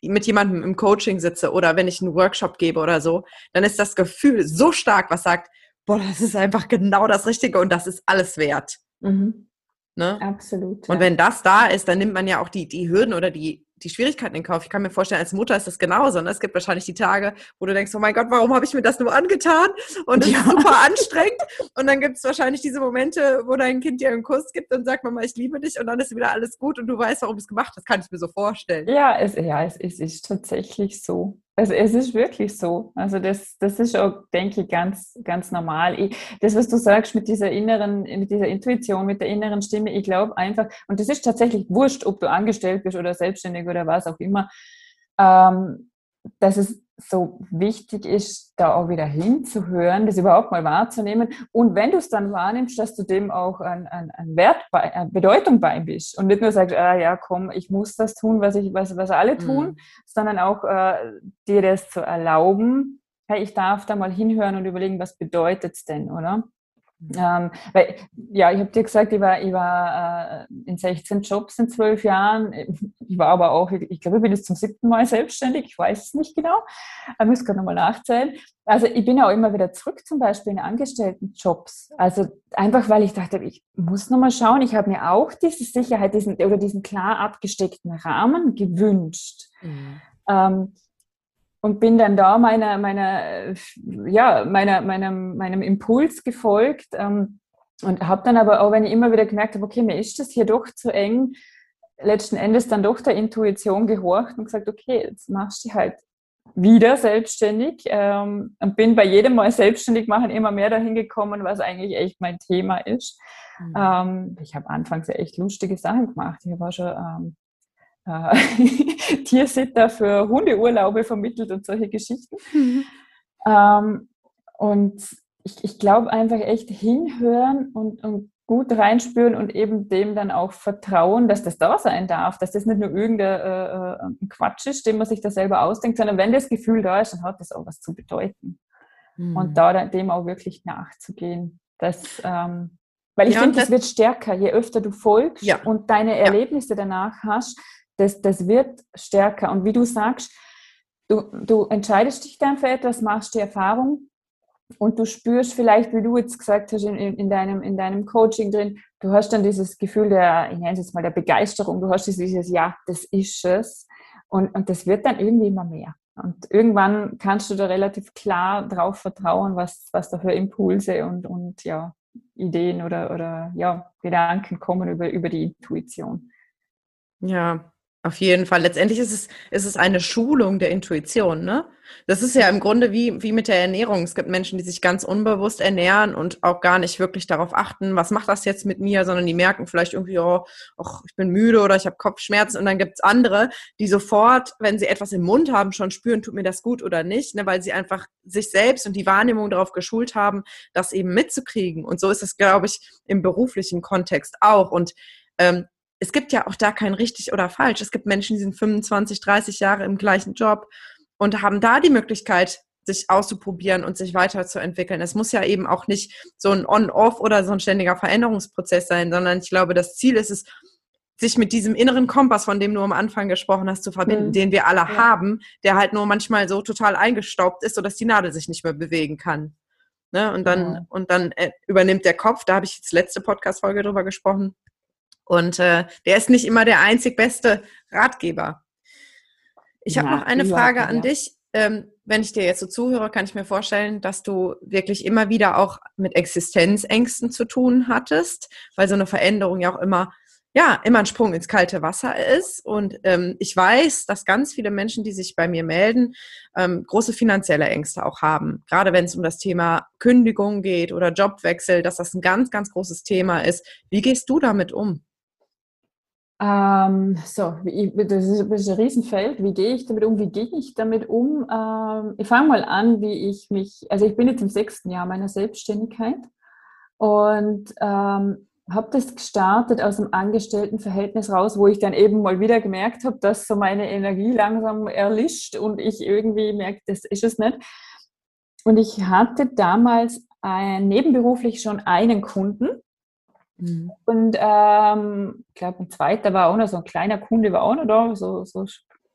mit jemandem im Coaching sitze oder wenn ich einen Workshop gebe oder so, dann ist das Gefühl so stark, was sagt, boah, das ist einfach genau das Richtige und das ist alles wert. Mhm. Ne? Absolut. Und ja. wenn das da ist, dann nimmt man ja auch die, die Hürden oder die, die Schwierigkeiten in Kauf. Ich kann mir vorstellen, als Mutter ist das genauso. Ne? Es gibt wahrscheinlich die Tage, wo du denkst, oh mein Gott, warum habe ich mir das nur angetan? Und es ja. ist super anstrengend. Und dann gibt es wahrscheinlich diese Momente, wo dein Kind dir einen Kuss gibt und sagt, Mama, ich liebe dich. Und dann ist wieder alles gut und du weißt, warum es gemacht hat. Das kann ich mir so vorstellen. Ja, es, ja, es, es ist tatsächlich so. Also es ist wirklich so. Also das, das ist auch, denke ich, ganz, ganz normal. Ich, das, was du sagst mit dieser inneren, mit dieser Intuition, mit der inneren Stimme, ich glaube einfach, und das ist tatsächlich wurscht, ob du angestellt bist oder selbstständig oder was auch immer, ähm, dass es so wichtig ist, da auch wieder hinzuhören, das überhaupt mal wahrzunehmen. Und wenn du es dann wahrnimmst, dass du dem auch an, an, an Wert, bei, an Bedeutung bei bist und nicht nur sagst, ah ja, komm, ich muss das tun, was, ich, was, was alle tun, mhm. sondern auch äh, dir das zu erlauben, hey, ich darf da mal hinhören und überlegen, was bedeutet es denn, oder? Ähm, weil, ja, ich habe dir gesagt, ich war, ich war äh, in 16 Jobs in zwölf Jahren. Ich war aber auch, ich, ich glaube, ich bin jetzt zum siebten Mal selbstständig. Ich weiß es nicht genau. Ich muss gerade nochmal nachzählen. Also ich bin auch immer wieder zurück, zum Beispiel in Angestelltenjobs. Also einfach, weil ich dachte, ich muss nochmal schauen. Ich habe mir auch diese Sicherheit, diesen oder diesen klar abgesteckten Rahmen gewünscht. Mhm. Ähm, und bin dann da meiner, meiner, ja, meiner, meinem, meinem Impuls gefolgt ähm, und habe dann aber auch, wenn ich immer wieder gemerkt habe, okay, mir ist das hier doch zu eng, letzten Endes dann doch der Intuition gehorcht und gesagt, okay, jetzt machst du halt wieder selbstständig ähm, und bin bei jedem Mal selbstständig machen immer mehr dahin gekommen, was eigentlich echt mein Thema ist. Mhm. Ähm, ich habe anfangs ja echt lustige Sachen gemacht. Ich war schon ähm, äh, Tiersitter für Hundeurlaube vermittelt und solche Geschichten. Mhm. Ähm, und ich, ich glaube einfach echt hinhören und, und gut reinspüren und eben dem dann auch vertrauen, dass das da sein darf, dass das nicht nur irgendein äh, äh Quatsch ist, den man sich da selber ausdenkt, sondern wenn das Gefühl da ist, dann hat das auch was zu bedeuten. Mhm. Und da dem auch wirklich nachzugehen. Das, ähm, weil ich ja, finde, das wird stärker, je öfter du folgst ja. und deine Erlebnisse ja. danach hast, das, das wird stärker. Und wie du sagst, du, du entscheidest dich dann für etwas, machst die Erfahrung und du spürst vielleicht, wie du jetzt gesagt hast, in, in, deinem, in deinem Coaching drin, du hast dann dieses Gefühl der, ich nenne es jetzt mal der Begeisterung, du hast dieses, ja, das ist es. Und, und das wird dann irgendwie immer mehr. Und irgendwann kannst du da relativ klar drauf vertrauen, was, was da für Impulse und, und ja, Ideen oder, oder ja, Gedanken kommen über, über die Intuition. Ja, auf jeden Fall. Letztendlich ist es, ist es eine Schulung der Intuition, ne? Das ist ja im Grunde wie, wie mit der Ernährung. Es gibt Menschen, die sich ganz unbewusst ernähren und auch gar nicht wirklich darauf achten, was macht das jetzt mit mir, sondern die merken vielleicht irgendwie, oh, och, ich bin müde oder ich habe Kopfschmerzen. Und dann gibt's andere, die sofort, wenn sie etwas im Mund haben, schon spüren, tut mir das gut oder nicht, ne? weil sie einfach sich selbst und die Wahrnehmung darauf geschult haben, das eben mitzukriegen. Und so ist es, glaube ich, im beruflichen Kontext auch. Und ähm, es gibt ja auch da kein richtig oder falsch. Es gibt Menschen, die sind 25, 30 Jahre im gleichen Job und haben da die Möglichkeit, sich auszuprobieren und sich weiterzuentwickeln. Es muss ja eben auch nicht so ein On-Off oder so ein ständiger Veränderungsprozess sein, sondern ich glaube, das Ziel ist es, sich mit diesem inneren Kompass, von dem du am Anfang gesprochen hast, zu verbinden, mhm. den wir alle ja. haben, der halt nur manchmal so total eingestaubt ist, sodass die Nadel sich nicht mehr bewegen kann. Ne? Und dann, ja. und dann äh, übernimmt der Kopf, da habe ich jetzt letzte Podcast-Folge drüber gesprochen, und äh, der ist nicht immer der einzig beste Ratgeber. Ich habe noch eine Frage ja. an dich. Ähm, wenn ich dir jetzt so zuhöre, kann ich mir vorstellen, dass du wirklich immer wieder auch mit Existenzängsten zu tun hattest, weil so eine Veränderung ja auch immer, ja, immer ein Sprung ins kalte Wasser ist. Und ähm, ich weiß, dass ganz viele Menschen, die sich bei mir melden, ähm, große finanzielle Ängste auch haben. Gerade wenn es um das Thema Kündigung geht oder Jobwechsel, dass das ein ganz, ganz großes Thema ist. Wie gehst du damit um? Ähm, so, das, ist, das, ist, ein Riesenfeld. Wie gehe ich damit um? Wie gehe ich damit um? Ähm, ich fange mal an, wie ich mich, also ich bin jetzt im sechsten Jahr meiner Selbstständigkeit und ähm, habe das gestartet aus einem Angestelltenverhältnis raus, wo ich dann eben mal wieder gemerkt habe, dass so meine Energie langsam erlischt und ich irgendwie merke, das ist es nicht. Und ich hatte damals ein, nebenberuflich schon einen Kunden, Mhm. Und ähm, ich glaube, ein zweiter war auch noch so ein kleiner Kunde, war auch noch da, so, so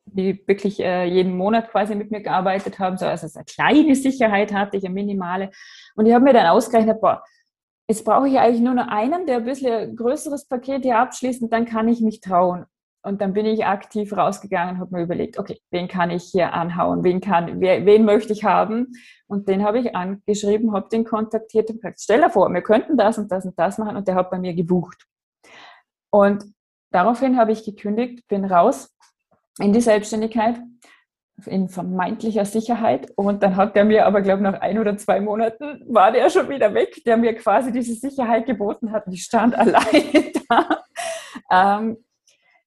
die wirklich äh, jeden Monat quasi mit mir gearbeitet haben. So, also eine kleine Sicherheit hatte ich, eine minimale. Und ich habe mir dann ausgerechnet, boah, jetzt brauche ich eigentlich nur noch einen, der ein bisschen größeres Paket hier abschließt und dann kann ich mich trauen. Und dann bin ich aktiv rausgegangen und habe mir überlegt, okay, wen kann ich hier anhauen, wen, kann, wer, wen möchte ich haben? Und den habe ich angeschrieben, habe den kontaktiert und gesagt, stell dir vor, wir könnten das und das und das machen und der hat bei mir gebucht. Und daraufhin habe ich gekündigt, bin raus in die Selbstständigkeit in vermeintlicher Sicherheit. Und dann hat der mir aber, glaube ich, nach ein oder zwei Monaten war der schon wieder weg, der mir quasi diese Sicherheit geboten hat. Ich stand alleine da. Ähm,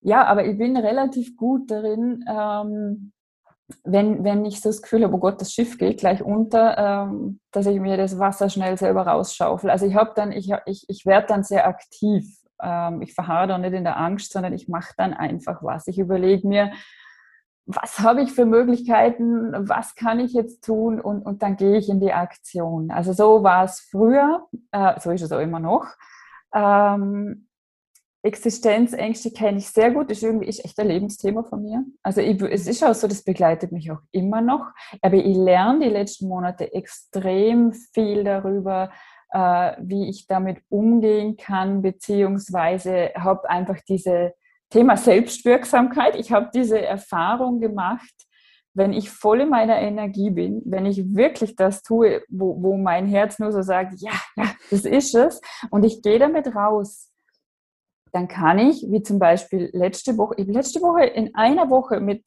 ja, aber ich bin relativ gut darin, ähm, wenn, wenn ich so das Gefühl habe, oh Gott, das Schiff geht gleich unter, ähm, dass ich mir das Wasser schnell selber rausschaufel. Also ich habe dann, ich, ich, ich werde dann sehr aktiv. Ähm, ich verharre dann nicht in der Angst, sondern ich mache dann einfach was. Ich überlege mir, was habe ich für Möglichkeiten, was kann ich jetzt tun und, und dann gehe ich in die Aktion. Also so war es früher, äh, so ist es auch immer noch. Ähm, Existenzängste kenne ich sehr gut, ist irgendwie ist echt ein Lebensthema von mir. Also ich, es ist auch so, das begleitet mich auch immer noch. Aber ich lerne die letzten Monate extrem viel darüber, äh, wie ich damit umgehen kann, beziehungsweise habe einfach diese Thema Selbstwirksamkeit. Ich habe diese Erfahrung gemacht, wenn ich voll in meiner Energie bin, wenn ich wirklich das tue, wo, wo mein Herz nur so sagt, ja, ja, das ist es, und ich gehe damit raus dann kann ich, wie zum Beispiel letzte Woche, ich letzte Woche in einer Woche mit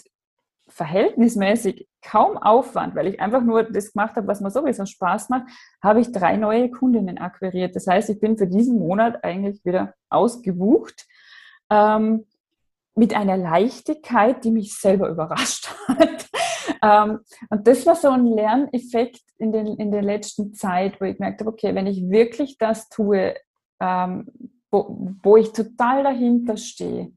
verhältnismäßig kaum Aufwand, weil ich einfach nur das gemacht habe, was mir sowieso Spaß macht, habe ich drei neue Kundinnen akquiriert. Das heißt, ich bin für diesen Monat eigentlich wieder ausgebucht. Ähm, mit einer Leichtigkeit, die mich selber überrascht hat. ähm, und das war so ein Lerneffekt in, den, in der letzten Zeit, wo ich gemerkt habe, okay, wenn ich wirklich das tue, ähm, wo, wo ich total dahinter stehe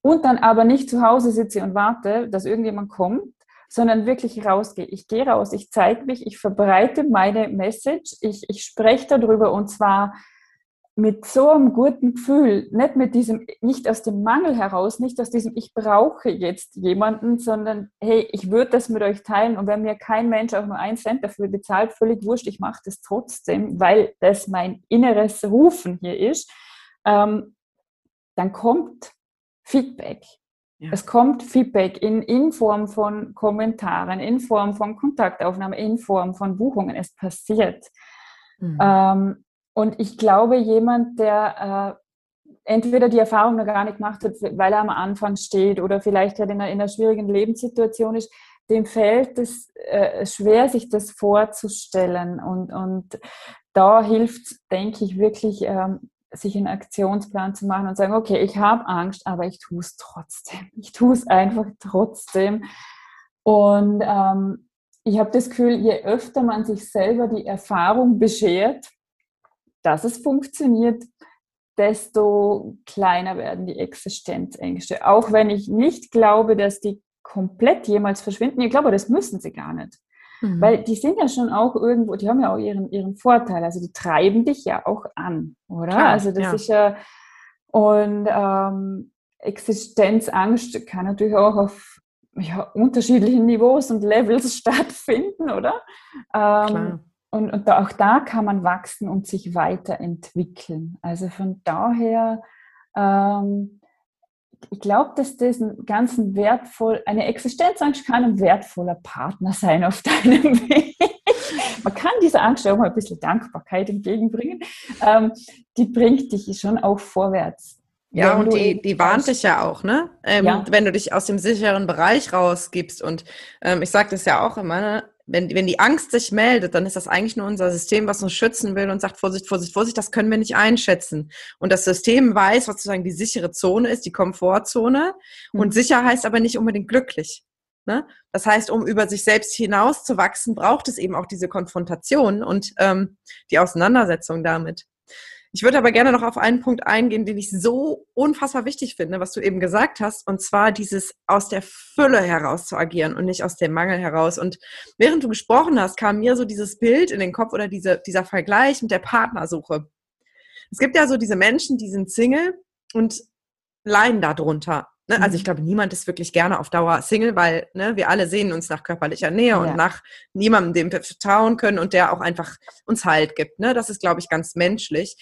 und dann aber nicht zu Hause sitze und warte, dass irgendjemand kommt, sondern wirklich rausgehe. Ich gehe raus, ich zeige mich, ich verbreite meine Message, ich, ich spreche darüber und zwar mit so einem guten Gefühl, nicht mit diesem, nicht aus dem Mangel heraus, nicht aus diesem, ich brauche jetzt jemanden, sondern hey, ich würde das mit euch teilen und wenn mir kein Mensch auch nur einen Cent dafür bezahlt, völlig wurscht, ich mache das trotzdem, weil das mein inneres Rufen hier ist ähm, dann kommt Feedback. Ja. Es kommt Feedback in, in Form von Kommentaren, in Form von Kontaktaufnahmen, in Form von Buchungen. Es passiert. Mhm. Ähm, und ich glaube, jemand, der äh, entweder die Erfahrung noch gar nicht gemacht hat, weil er am Anfang steht oder vielleicht halt in einer, in einer schwierigen Lebenssituation ist, dem fällt es äh, schwer, sich das vorzustellen. Und, und da hilft, denke ich, wirklich, ähm, sich einen Aktionsplan zu machen und sagen, okay, ich habe Angst, aber ich tue es trotzdem. Ich tue es einfach trotzdem. Und ähm, ich habe das Gefühl, je öfter man sich selber die Erfahrung beschert, dass es funktioniert, desto kleiner werden die Existenzängste. Auch wenn ich nicht glaube, dass die komplett jemals verschwinden. Ich glaube, das müssen sie gar nicht. Mhm. Weil die sind ja schon auch irgendwo, die haben ja auch ihren, ihren Vorteil. Also die treiben dich ja auch an, oder? Klar, also das ja. ist ja, und ähm, Existenzangst kann natürlich auch auf ja, unterschiedlichen Niveaus und Levels stattfinden, oder? Ähm, und, und auch da kann man wachsen und sich weiterentwickeln. Also von daher ähm, ich glaube, dass das ein ganz wertvoll, eine Existenzangst kann ein wertvoller Partner sein auf deinem Weg. Man kann dieser Angst auch mal ein bisschen Dankbarkeit entgegenbringen. Ähm, die bringt dich schon auch vorwärts. Ja, und die, die warnt dich ja auch, ne? Ähm, ja. Wenn du dich aus dem sicheren Bereich rausgibst. Und ähm, ich sage das ja auch immer, ne? Wenn, wenn die Angst sich meldet, dann ist das eigentlich nur unser System, was uns schützen will und sagt, Vorsicht, Vorsicht, Vorsicht, das können wir nicht einschätzen. Und das System weiß, was sozusagen die sichere Zone ist, die Komfortzone. Mhm. Und sicher heißt aber nicht unbedingt glücklich. Ne? Das heißt, um über sich selbst hinaus zu wachsen, braucht es eben auch diese Konfrontation und ähm, die Auseinandersetzung damit. Ich würde aber gerne noch auf einen Punkt eingehen, den ich so unfassbar wichtig finde, was du eben gesagt hast, und zwar dieses aus der Fülle heraus zu agieren und nicht aus dem Mangel heraus. Und während du gesprochen hast, kam mir so dieses Bild in den Kopf oder diese, dieser Vergleich mit der Partnersuche. Es gibt ja so diese Menschen, die sind Single und leiden darunter. Ne? Also ich mhm. glaube, niemand ist wirklich gerne auf Dauer Single, weil ne, wir alle sehen uns nach körperlicher Nähe ja. und nach niemandem, dem wir vertrauen können und der auch einfach uns Halt gibt. Ne? Das ist, glaube ich, ganz menschlich.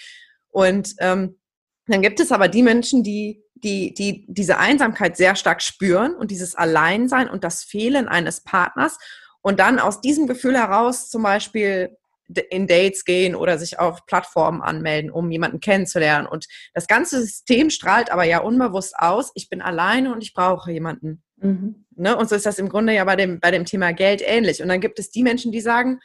Und ähm, dann gibt es aber die Menschen, die, die, die diese Einsamkeit sehr stark spüren und dieses Alleinsein und das Fehlen eines Partners und dann aus diesem Gefühl heraus zum Beispiel in Dates gehen oder sich auf Plattformen anmelden, um jemanden kennenzulernen. Und das ganze System strahlt aber ja unbewusst aus, ich bin alleine und ich brauche jemanden. Mhm. Ne? Und so ist das im Grunde ja bei dem, bei dem Thema Geld ähnlich. Und dann gibt es die Menschen, die sagen,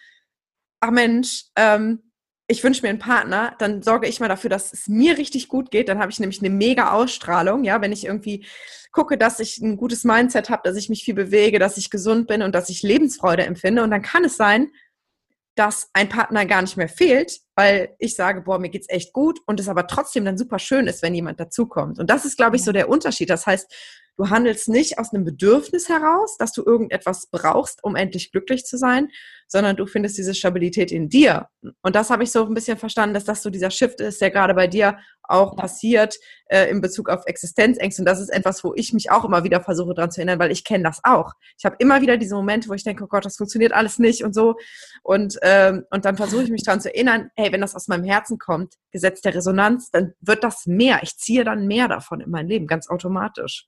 ach Mensch, ähm, ich wünsche mir einen Partner, dann sorge ich mal dafür, dass es mir richtig gut geht. Dann habe ich nämlich eine mega Ausstrahlung, ja, wenn ich irgendwie gucke, dass ich ein gutes Mindset habe, dass ich mich viel bewege, dass ich gesund bin und dass ich Lebensfreude empfinde. Und dann kann es sein, dass ein Partner gar nicht mehr fehlt, weil ich sage, boah, mir geht's echt gut und es aber trotzdem dann super schön ist, wenn jemand dazukommt. Und das ist, glaube ich, so der Unterschied. Das heißt, Du handelst nicht aus einem Bedürfnis heraus, dass du irgendetwas brauchst, um endlich glücklich zu sein, sondern du findest diese Stabilität in dir. Und das habe ich so ein bisschen verstanden, dass das so dieser Shift ist, der gerade bei dir auch passiert äh, in Bezug auf Existenzängste. Und das ist etwas, wo ich mich auch immer wieder versuche dran zu erinnern, weil ich kenne das auch. Ich habe immer wieder diese Momente, wo ich denke, oh Gott, das funktioniert alles nicht und so. Und, ähm, und dann versuche ich mich dran zu erinnern, hey, wenn das aus meinem Herzen kommt, Gesetz der Resonanz, dann wird das mehr. Ich ziehe dann mehr davon in mein Leben, ganz automatisch.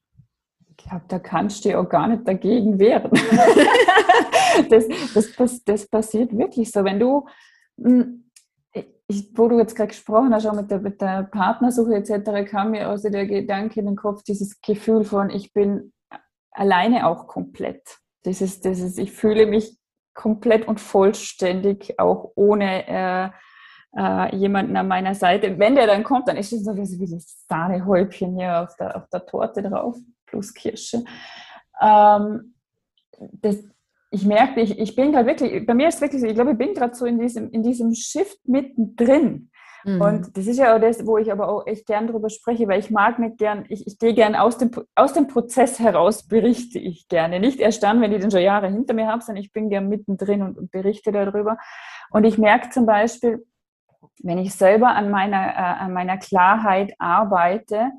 Ich glaube, da kannst du ja auch gar nicht dagegen wehren. das, das, das, das, passiert wirklich so. Wenn du, hm, ich, wo du jetzt gerade gesprochen hast, auch mit der, mit der Partnersuche etc., kam mir also der Gedanke in den Kopf, dieses Gefühl von, ich bin alleine auch komplett. Das ist, das ist, ich fühle mich komplett und vollständig, auch ohne äh, äh, jemanden an meiner Seite. Wenn der dann kommt, dann ist es so wie das Sahnehäubchen hier auf der, auf der Torte drauf plus Kirsche. Ähm, das, ich merke, ich, ich bin gerade wirklich, bei mir ist es wirklich so, ich glaube, ich bin gerade so in diesem, in diesem Shift mittendrin. Mhm. Und das ist ja auch das, wo ich aber auch echt gern drüber spreche, weil ich mag nicht gern, ich, ich gehe gern aus dem, aus dem Prozess heraus, berichte ich gerne. Nicht erst dann, wenn ich den schon Jahre hinter mir habe, sondern ich bin gern mittendrin und, und berichte darüber. Und ich merke zum Beispiel, wenn ich selber an meiner, äh, an meiner Klarheit arbeite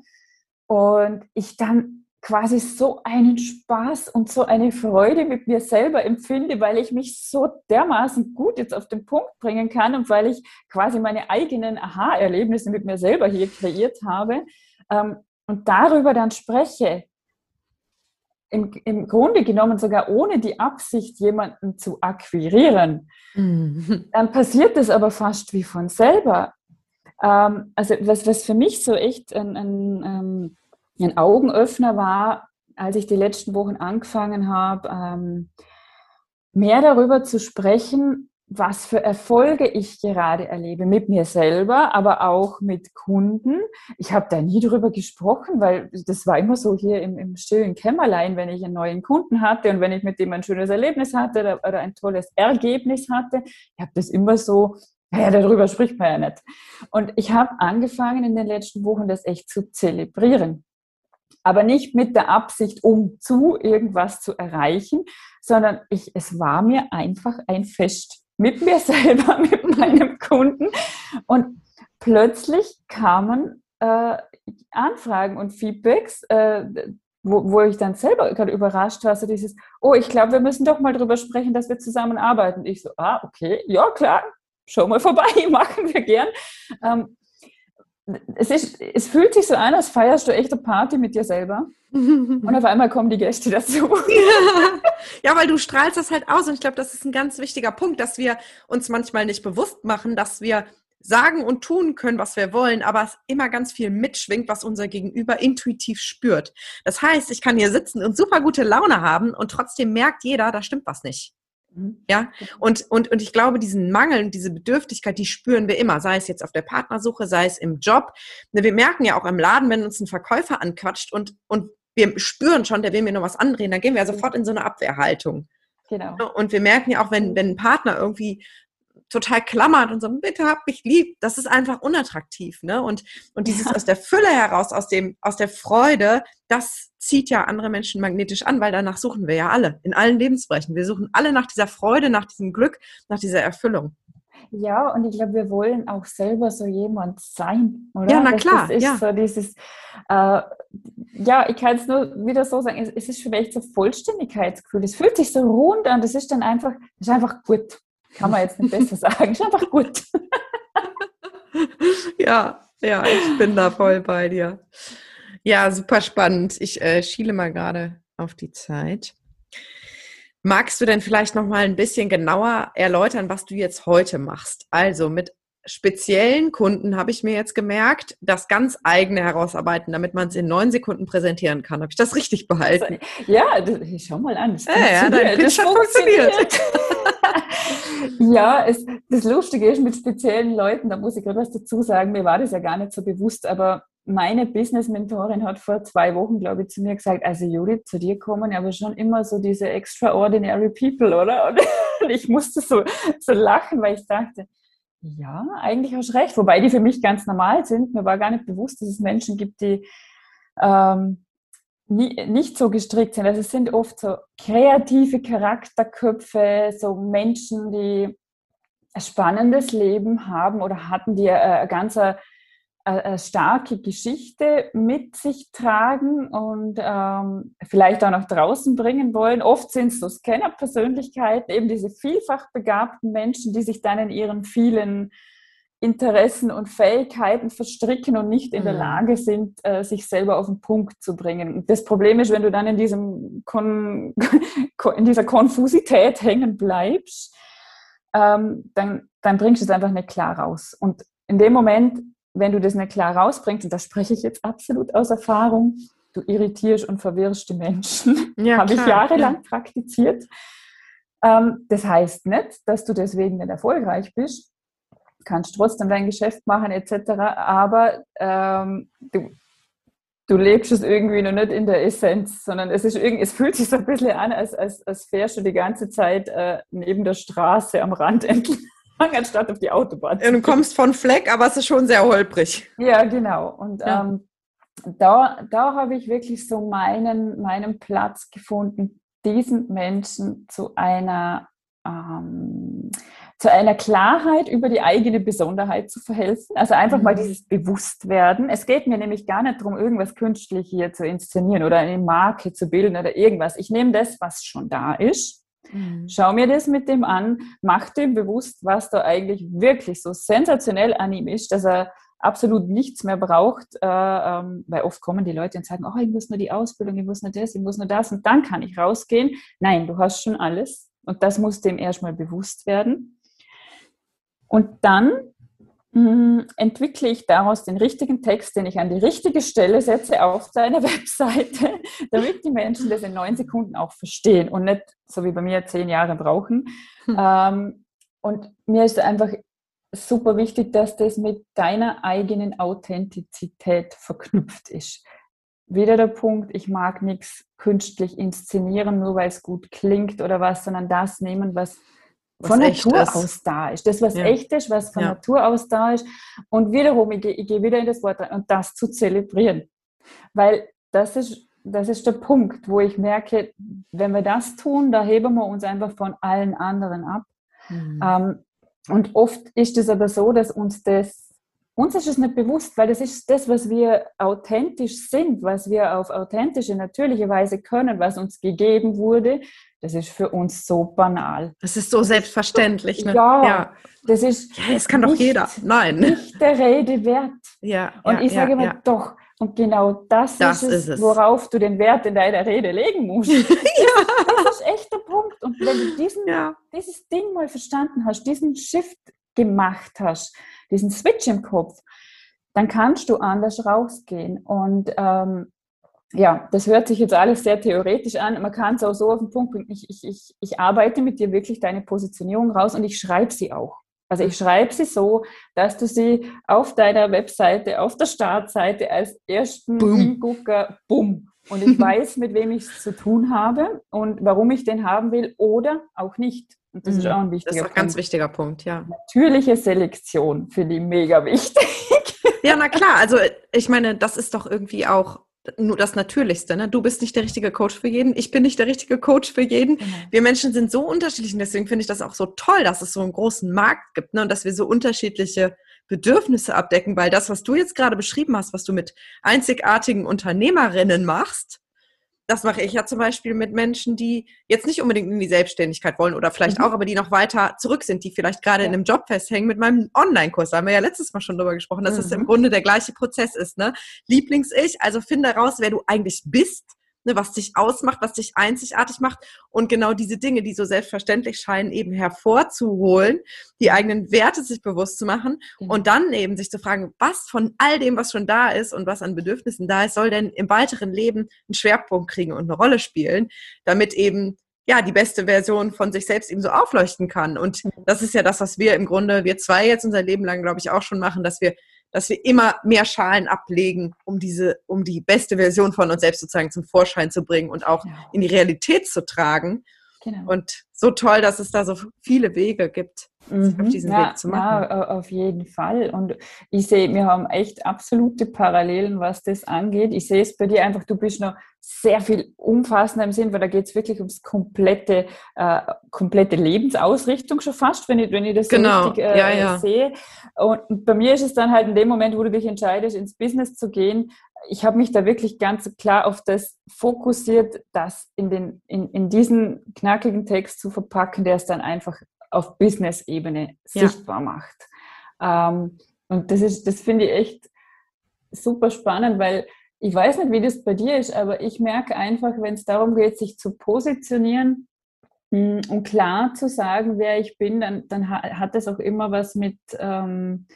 und ich dann quasi so einen Spaß und so eine Freude mit mir selber empfinde, weil ich mich so dermaßen gut jetzt auf den Punkt bringen kann und weil ich quasi meine eigenen Aha-Erlebnisse mit mir selber hier kreiert habe ähm, und darüber dann spreche, im, im Grunde genommen sogar ohne die Absicht, jemanden zu akquirieren, mhm. dann passiert das aber fast wie von selber. Ähm, also was, was für mich so echt ein, ein, ähm, ein Augenöffner war, als ich die letzten Wochen angefangen habe, ähm, mehr darüber zu sprechen, was für Erfolge ich gerade erlebe mit mir selber, aber auch mit Kunden. Ich habe da nie drüber gesprochen, weil das war immer so hier im, im, stillen Kämmerlein, wenn ich einen neuen Kunden hatte und wenn ich mit dem ein schönes Erlebnis hatte oder, oder ein tolles Ergebnis hatte. Ich habe das immer so, naja, darüber spricht man ja nicht. Und ich habe angefangen in den letzten Wochen, das echt zu zelebrieren aber nicht mit der Absicht, um zu irgendwas zu erreichen, sondern ich, es war mir einfach ein Fest mit mir selber, mit meinem Kunden. Und plötzlich kamen äh, Anfragen und Feedbacks, äh, wo, wo ich dann selber gerade überrascht war, so dieses, oh, ich glaube, wir müssen doch mal drüber sprechen, dass wir zusammenarbeiten. Ich so, ah, okay, ja, klar, schau mal vorbei, machen wir gern. Ähm, es, ist, es fühlt sich so an, als feierst du echt eine Party mit dir selber. Und auf einmal kommen die Gäste dazu. Ja, weil du strahlst das halt aus. Und ich glaube, das ist ein ganz wichtiger Punkt, dass wir uns manchmal nicht bewusst machen, dass wir sagen und tun können, was wir wollen, aber es immer ganz viel mitschwingt, was unser Gegenüber intuitiv spürt. Das heißt, ich kann hier sitzen und super gute Laune haben und trotzdem merkt jeder, da stimmt was nicht. Mhm. Ja, und, und, und ich glaube, diesen Mangel und diese Bedürftigkeit, die spüren wir immer, sei es jetzt auf der Partnersuche, sei es im Job. Ne, wir merken ja auch im Laden, wenn uns ein Verkäufer anquatscht und, und wir spüren schon, der will mir noch was andrehen, dann gehen wir ja sofort in so eine Abwehrhaltung. Genau. Und wir merken ja auch, wenn, wenn ein Partner irgendwie total klammert und so, bitte hab mich lieb, das ist einfach unattraktiv, ne? Und, und dieses ja. aus der Fülle heraus, aus dem, aus der Freude, das zieht ja andere Menschen magnetisch an, weil danach suchen wir ja alle, in allen Lebensbereichen. Wir suchen alle nach dieser Freude, nach diesem Glück, nach dieser Erfüllung. Ja, und ich glaube, wir wollen auch selber so jemand sein, oder? Ja, na klar. Das ist ja. so dieses, äh, ja, ich kann es nur wieder so sagen, es, es ist für mich so Vollständigkeitsgefühl. Es fühlt sich so rund an, das ist dann einfach, das ist einfach gut. Kann man jetzt nicht besser sagen. Ist einfach gut. ja, ja, ich bin da voll bei dir. Ja, super spannend. Ich äh, schiele mal gerade auf die Zeit. Magst du denn vielleicht noch mal ein bisschen genauer erläutern, was du jetzt heute machst? Also mit speziellen Kunden habe ich mir jetzt gemerkt, das ganz eigene herausarbeiten, damit man es in neun Sekunden präsentieren kann. Habe ich das richtig behalten? Ja, das, schau mal an. Das ja, ja, dein Pitch hat funktioniert. ja, es, das Lustige ist mit speziellen Leuten, da muss ich gerade was dazu sagen, mir war das ja gar nicht so bewusst, aber meine Business-Mentorin hat vor zwei Wochen, glaube ich, zu mir gesagt, also Judith, zu dir kommen aber schon immer so diese extraordinary people, oder? Und ich musste so, so lachen, weil ich dachte, ja, eigentlich hast du recht, wobei die für mich ganz normal sind. Mir war gar nicht bewusst, dass es Menschen gibt, die ähm, nicht so gestrickt sind. Also es sind oft so kreative Charakterköpfe, so Menschen, die ein spannendes Leben haben oder hatten, die äh, ganz eine, eine starke Geschichte mit sich tragen und ähm, vielleicht auch nach draußen bringen wollen. Oft sind es so Scanner-Persönlichkeiten, eben diese vielfach begabten Menschen, die sich dann in ihren vielen Interessen und Fähigkeiten verstricken und nicht in der mhm. Lage sind, äh, sich selber auf den Punkt zu bringen. Das Problem ist, wenn du dann in, diesem Kon in dieser Konfusität hängen bleibst, ähm, dann, dann bringst du es einfach nicht klar raus. Und in dem Moment, wenn du das nicht klar rausbringst, und da spreche ich jetzt absolut aus Erfahrung, du irritierst und verwirrst die Menschen. Ja, Habe ich jahrelang ja. praktiziert. Ähm, das heißt nicht, dass du deswegen nicht erfolgreich bist, kannst trotzdem dein Geschäft machen etc. Aber ähm, du, du lebst es irgendwie noch nicht in der Essenz, sondern es, ist irgendwie, es fühlt sich so ein bisschen an, als, als, als fährst du die ganze Zeit äh, neben der Straße am Rand entlang, anstatt auf die Autobahn. Du kommst von Fleck, aber es ist schon sehr holprig. Ja, genau. Und ja. Ähm, da, da habe ich wirklich so meinen, meinen Platz gefunden, diesen Menschen zu einer ähm, zu einer Klarheit über die eigene Besonderheit zu verhelfen. Also einfach mhm. mal dieses Bewusstwerden. Es geht mir nämlich gar nicht darum, irgendwas künstlich hier zu inszenieren oder eine Marke zu bilden oder irgendwas. Ich nehme das, was schon da ist, mhm. schau mir das mit dem an, mach dem bewusst, was da eigentlich wirklich so sensationell an ihm ist, dass er absolut nichts mehr braucht, äh, ähm, weil oft kommen die Leute und sagen, oh, ich muss nur die Ausbildung, ich muss nur das, ich muss nur das und dann kann ich rausgehen. Nein, du hast schon alles und das muss dem erstmal bewusst werden. Und dann mh, entwickle ich daraus den richtigen Text, den ich an die richtige Stelle setze auf deiner Webseite, damit die Menschen das in neun Sekunden auch verstehen und nicht so wie bei mir zehn Jahre brauchen. Hm. Ähm, und mir ist einfach super wichtig, dass das mit deiner eigenen Authentizität verknüpft ist. Wieder der Punkt, ich mag nichts künstlich inszenieren, nur weil es gut klingt oder was, sondern das nehmen, was, was von Natur ist. aus da ist. Das, was ja. echt ist, was von ja. Natur aus da ist. Und wiederum, ich, ich gehe wieder in das Wort rein und das zu zelebrieren. Weil das ist, das ist der Punkt, wo ich merke, wenn wir das tun, da heben wir uns einfach von allen anderen ab. Mhm. Ähm, und oft ist es aber so, dass uns das, uns ist es nicht bewusst, weil das ist das, was wir authentisch sind, was wir auf authentische, natürliche Weise können, was uns gegeben wurde. Das ist für uns so banal. Das ist so selbstverständlich. Ne? Ja, ja, das ist. Ja, das kann nicht, doch jeder. Nein. Nicht der Rede wert. Ja. Und ja, ich sage immer, doch, und genau das, das ist, es, ist, es, worauf du den Wert in deiner Rede legen musst. ja. Das ist echt der Punkt. Und wenn du diesen, dieses Ding mal verstanden hast, diesen Shift gemacht hast, diesen Switch im Kopf, dann kannst du anders rausgehen. Und ähm, ja, das hört sich jetzt alles sehr theoretisch an. Man kann es auch so auf den Punkt bringen. Ich, ich, ich, ich arbeite mit dir wirklich deine Positionierung raus und ich schreibe sie auch. Also ich schreibe sie so, dass du sie auf deiner Webseite, auf der Startseite als ersten Hingucker, bumm. Und ich weiß, mit wem ich es zu tun habe und warum ich den haben will oder auch nicht. Und das mhm. ist auch ein wichtiger Punkt. Das ist ein ganz wichtiger Punkt, ja. Natürliche Selektion finde ich mega wichtig. Ja, na klar. Also ich meine, das ist doch irgendwie auch nur das Natürlichste. Ne? Du bist nicht der richtige Coach für jeden, ich bin nicht der richtige Coach für jeden. Mhm. Wir Menschen sind so unterschiedlich und deswegen finde ich das auch so toll, dass es so einen großen Markt gibt ne? und dass wir so unterschiedliche Bedürfnisse abdecken, weil das, was du jetzt gerade beschrieben hast, was du mit einzigartigen Unternehmerinnen machst, das mache ich ja zum Beispiel mit Menschen, die jetzt nicht unbedingt in die Selbstständigkeit wollen oder vielleicht mhm. auch, aber die noch weiter zurück sind, die vielleicht gerade ja. in einem Job festhängen mit meinem Online-Kurs. Da haben wir ja letztes Mal schon drüber gesprochen, dass mhm. es im Grunde der gleiche Prozess ist. Ne? Lieblings-Ich, also finde raus, wer du eigentlich bist ne, was dich ausmacht, was dich einzigartig macht und genau diese Dinge, die so selbstverständlich scheinen, eben hervorzuholen, die eigenen Werte sich bewusst zu machen mhm. und dann eben sich zu fragen, was von all dem, was schon da ist und was an Bedürfnissen da ist, soll denn im weiteren Leben einen Schwerpunkt kriegen und eine Rolle spielen, damit eben ja, die beste Version von sich selbst eben so aufleuchten kann. Und mhm. das ist ja das, was wir im Grunde, wir zwei jetzt unser Leben lang, glaube ich, auch schon machen, dass wir dass wir immer mehr Schalen ablegen, um diese, um die beste Version von uns selbst sozusagen zum Vorschein zu bringen und auch in die Realität zu tragen. Genau. Und so toll, dass es da so viele Wege gibt, mhm. auf diesen ja, Weg zu machen. Ja, auf jeden Fall. Und ich sehe, wir haben echt absolute Parallelen, was das angeht. Ich sehe es bei dir einfach, du bist noch sehr viel umfassender im Sinn, weil da geht es wirklich ums komplette, äh, komplette Lebensausrichtung schon fast, wenn ich, wenn ich das so genau. richtig äh, ja, ja. sehe. Und bei mir ist es dann halt in dem Moment, wo du dich entscheidest, ins Business zu gehen, ich habe mich da wirklich ganz klar auf das fokussiert, das in, den, in, in diesen knackigen Text zu verpacken, der es dann einfach auf Business-Ebene ja. sichtbar macht. Ähm, und das ist, das finde ich echt super spannend, weil ich weiß nicht, wie das bei dir ist, aber ich merke einfach, wenn es darum geht, sich zu positionieren mm, und klar zu sagen, wer ich bin, dann, dann hat das auch immer was mit ähm,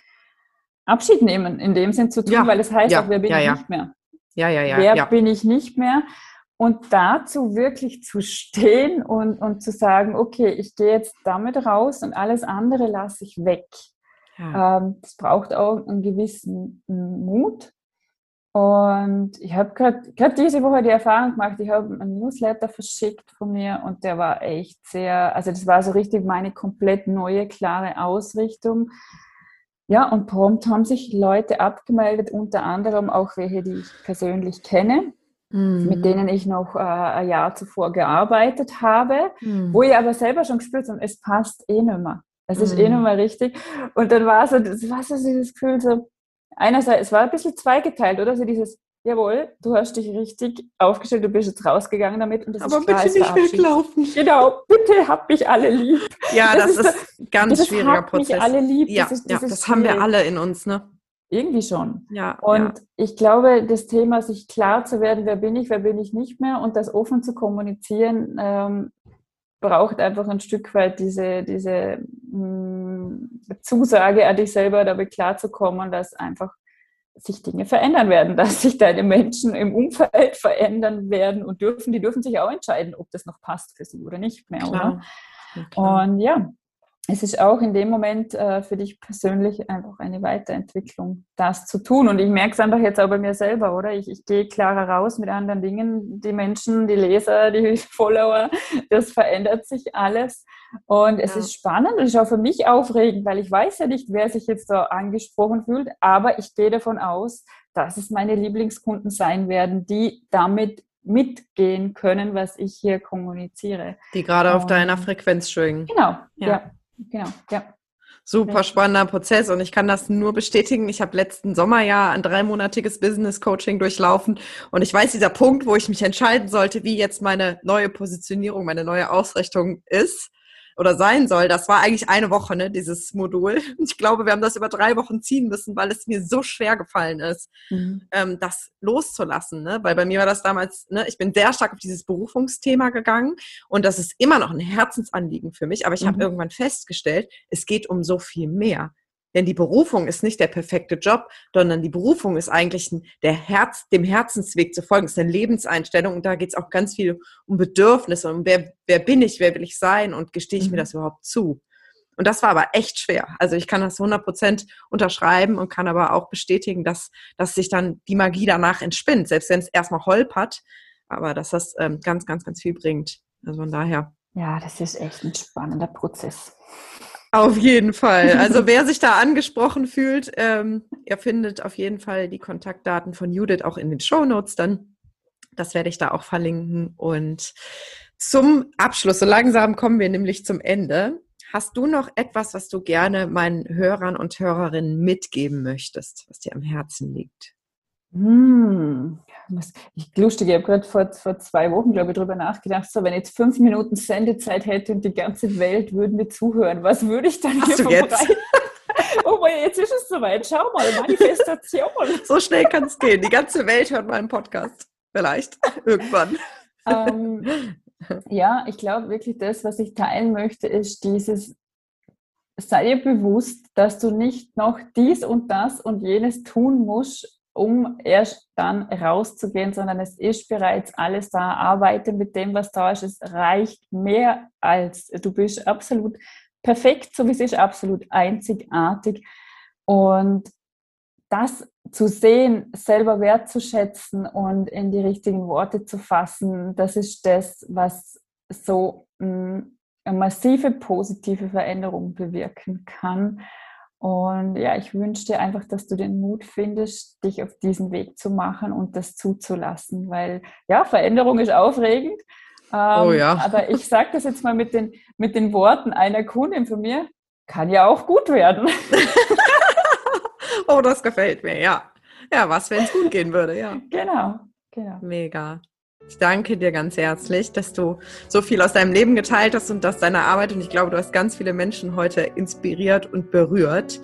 Abschied nehmen in dem Sinn zu tun, ja. weil es heißt ja. auch, wer bin ja, ich nicht mehr. Ja, ja, ja. Wer bin ich nicht mehr? Und dazu wirklich zu stehen und, und zu sagen, okay, ich gehe jetzt damit raus und alles andere lasse ich weg. Ähm, das braucht auch einen gewissen Mut und ich habe gerade diese Woche die Erfahrung gemacht, ich habe einen Newsletter verschickt von mir und der war echt sehr, also das war so richtig meine komplett neue, klare Ausrichtung. Ja, und prompt haben sich Leute abgemeldet, unter anderem auch welche, die ich persönlich kenne, mhm. mit denen ich noch äh, ein Jahr zuvor gearbeitet habe, mhm. wo ich aber selber schon gespürt habe, es passt eh nicht mehr. Es ist eh mhm. nicht mehr richtig. Und dann war so, war so dieses Gefühl so, einerseits, es war ein bisschen zweigeteilt, oder? So dieses, jawohl, du hast dich richtig aufgestellt, du bist jetzt rausgegangen damit. Und das Aber ist bitte nicht weglaufen. Genau, bitte habt mich alle lieb. Ja, das, das ist ein ganz schwieriger Prozess. Mich alle lieb. Ja, das, ist, das, ja, das haben wir alle in uns, ne? Irgendwie schon. Ja, und ja. ich glaube, das Thema, sich klar zu werden, wer bin ich, wer bin ich nicht mehr und das offen zu kommunizieren, ähm, braucht einfach ein Stück weit diese, diese mh, mm, Zusage an dich selber, damit klarzukommen, dass einfach sich Dinge verändern werden, dass sich deine Menschen im Umfeld verändern werden und dürfen, die dürfen sich auch entscheiden, ob das noch passt für sie oder nicht mehr, Klar. oder? Und ja, es ist auch in dem Moment äh, für dich persönlich einfach eine Weiterentwicklung, das zu tun. Und ich merke es einfach jetzt auch bei mir selber, oder? Ich, ich gehe klarer raus mit anderen Dingen. Die Menschen, die Leser, die Follower, das verändert sich alles. Und es ja. ist spannend und ist auch für mich aufregend, weil ich weiß ja nicht, wer sich jetzt da angesprochen fühlt. Aber ich gehe davon aus, dass es meine Lieblingskunden sein werden, die damit mitgehen können, was ich hier kommuniziere. Die gerade auf deiner Frequenz schwingen. Genau, ja. ja. Genau, ja. Super spannender Prozess und ich kann das nur bestätigen. Ich habe letzten Sommer ja ein dreimonatiges Business Coaching durchlaufen und ich weiß, dieser Punkt, wo ich mich entscheiden sollte, wie jetzt meine neue Positionierung, meine neue Ausrichtung ist, oder sein soll. Das war eigentlich eine Woche, ne, dieses Modul. Ich glaube, wir haben das über drei Wochen ziehen müssen, weil es mir so schwer gefallen ist, mhm. ähm, das loszulassen. Ne? Weil bei mir war das damals, ne, ich bin sehr stark auf dieses Berufungsthema gegangen und das ist immer noch ein Herzensanliegen für mich. Aber ich mhm. habe irgendwann festgestellt, es geht um so viel mehr. Denn die Berufung ist nicht der perfekte Job, sondern die Berufung ist eigentlich der Herz, dem Herzensweg zu folgen, ist eine Lebenseinstellung. Und da geht es auch ganz viel um Bedürfnisse, um wer, wer bin ich, wer will ich sein und gestehe ich mhm. mir das überhaupt zu. Und das war aber echt schwer. Also ich kann das 100 Prozent unterschreiben und kann aber auch bestätigen, dass, dass sich dann die Magie danach entspinnt, selbst wenn es erstmal holpert, aber dass das ähm, ganz, ganz, ganz viel bringt. Also von daher. Ja, das ist echt ein spannender Prozess. Auf jeden Fall. Also wer sich da angesprochen fühlt, ähm, ihr findet auf jeden Fall die Kontaktdaten von Judith auch in den Show Notes dann. Das werde ich da auch verlinken. Und zum Abschluss, so langsam kommen wir nämlich zum Ende. Hast du noch etwas, was du gerne meinen Hörern und Hörerinnen mitgeben möchtest, was dir am Herzen liegt? Hm, ich lustig, ich habe gerade vor, vor zwei Wochen, glaube ich, darüber nachgedacht, so wenn ich jetzt fünf Minuten Sendezeit hätte und die ganze Welt würde mir zuhören, was würde ich dann Hast hier verbreiten? oh mein, jetzt ist es soweit. Schau mal, Manifestation. So schnell kann es gehen. Die ganze Welt hört meinen Podcast. Vielleicht. Irgendwann. Ähm, ja, ich glaube wirklich, das, was ich teilen möchte, ist dieses, sei dir bewusst, dass du nicht noch dies und das und jenes tun musst, um erst dann rauszugehen, sondern es ist bereits alles da. Arbeite mit dem, was da ist. Es reicht mehr als du bist absolut perfekt, so wie es ist, absolut einzigartig. Und das zu sehen, selber wertzuschätzen und in die richtigen Worte zu fassen, das ist das, was so mm, eine massive positive Veränderung bewirken kann. Und ja, ich wünsche dir einfach, dass du den Mut findest, dich auf diesen Weg zu machen und das zuzulassen, weil ja, Veränderung ist aufregend. Ähm, oh ja. Aber ich sage das jetzt mal mit den, mit den Worten einer Kundin von mir, kann ja auch gut werden. oh, das gefällt mir, ja. Ja, was, wenn es gut gehen würde, ja. Genau, genau. Mega. Ich danke dir ganz herzlich, dass du so viel aus deinem Leben geteilt hast und aus deiner Arbeit. Und ich glaube, du hast ganz viele Menschen heute inspiriert und berührt.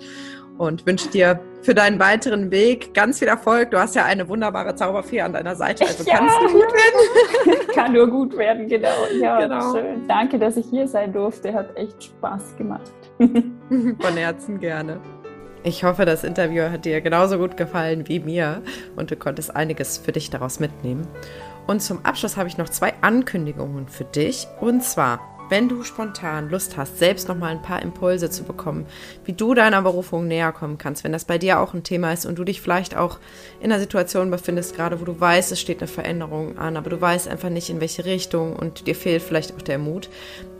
Und wünsche dir für deinen weiteren Weg ganz viel Erfolg. Du hast ja eine wunderbare Zauberfee an deiner Seite, also ja, kannst du gut werden. Kann nur gut werden, genau. Ja, genau. schön. Danke, dass ich hier sein durfte. Hat echt Spaß gemacht. Von Herzen gerne. Ich hoffe, das Interview hat dir genauso gut gefallen wie mir und du konntest einiges für dich daraus mitnehmen. Und zum Abschluss habe ich noch zwei Ankündigungen für dich. Und zwar wenn du spontan Lust hast, selbst noch mal ein paar Impulse zu bekommen, wie du deiner Berufung näher kommen kannst, wenn das bei dir auch ein Thema ist und du dich vielleicht auch in einer Situation befindest, gerade wo du weißt, es steht eine Veränderung an, aber du weißt einfach nicht in welche Richtung und dir fehlt vielleicht auch der Mut,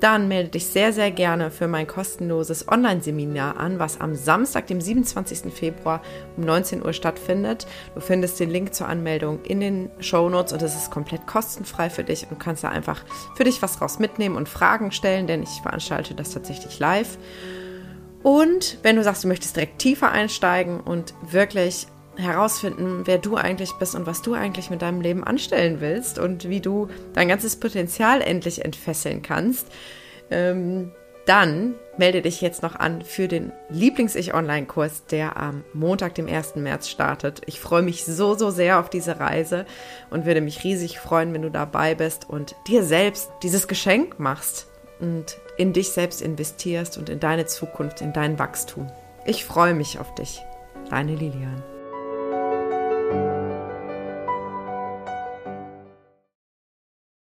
dann melde dich sehr, sehr gerne für mein kostenloses Online-Seminar an, was am Samstag, dem 27. Februar um 19 Uhr stattfindet. Du findest den Link zur Anmeldung in den Show Notes und es ist komplett kostenfrei für dich und kannst da einfach für dich was raus mitnehmen und Fragen Fragen stellen, denn ich veranstalte das tatsächlich live. Und wenn du sagst, du möchtest direkt tiefer einsteigen und wirklich herausfinden, wer du eigentlich bist und was du eigentlich mit deinem Leben anstellen willst und wie du dein ganzes Potenzial endlich entfesseln kannst, ähm, dann melde dich jetzt noch an für den Lieblings-Ich-Online-Kurs, der am Montag, dem 1. März startet. Ich freue mich so, so sehr auf diese Reise und würde mich riesig freuen, wenn du dabei bist und dir selbst dieses Geschenk machst, und in dich selbst investierst und in deine Zukunft, in dein Wachstum. Ich freue mich auf dich. Deine Lilian.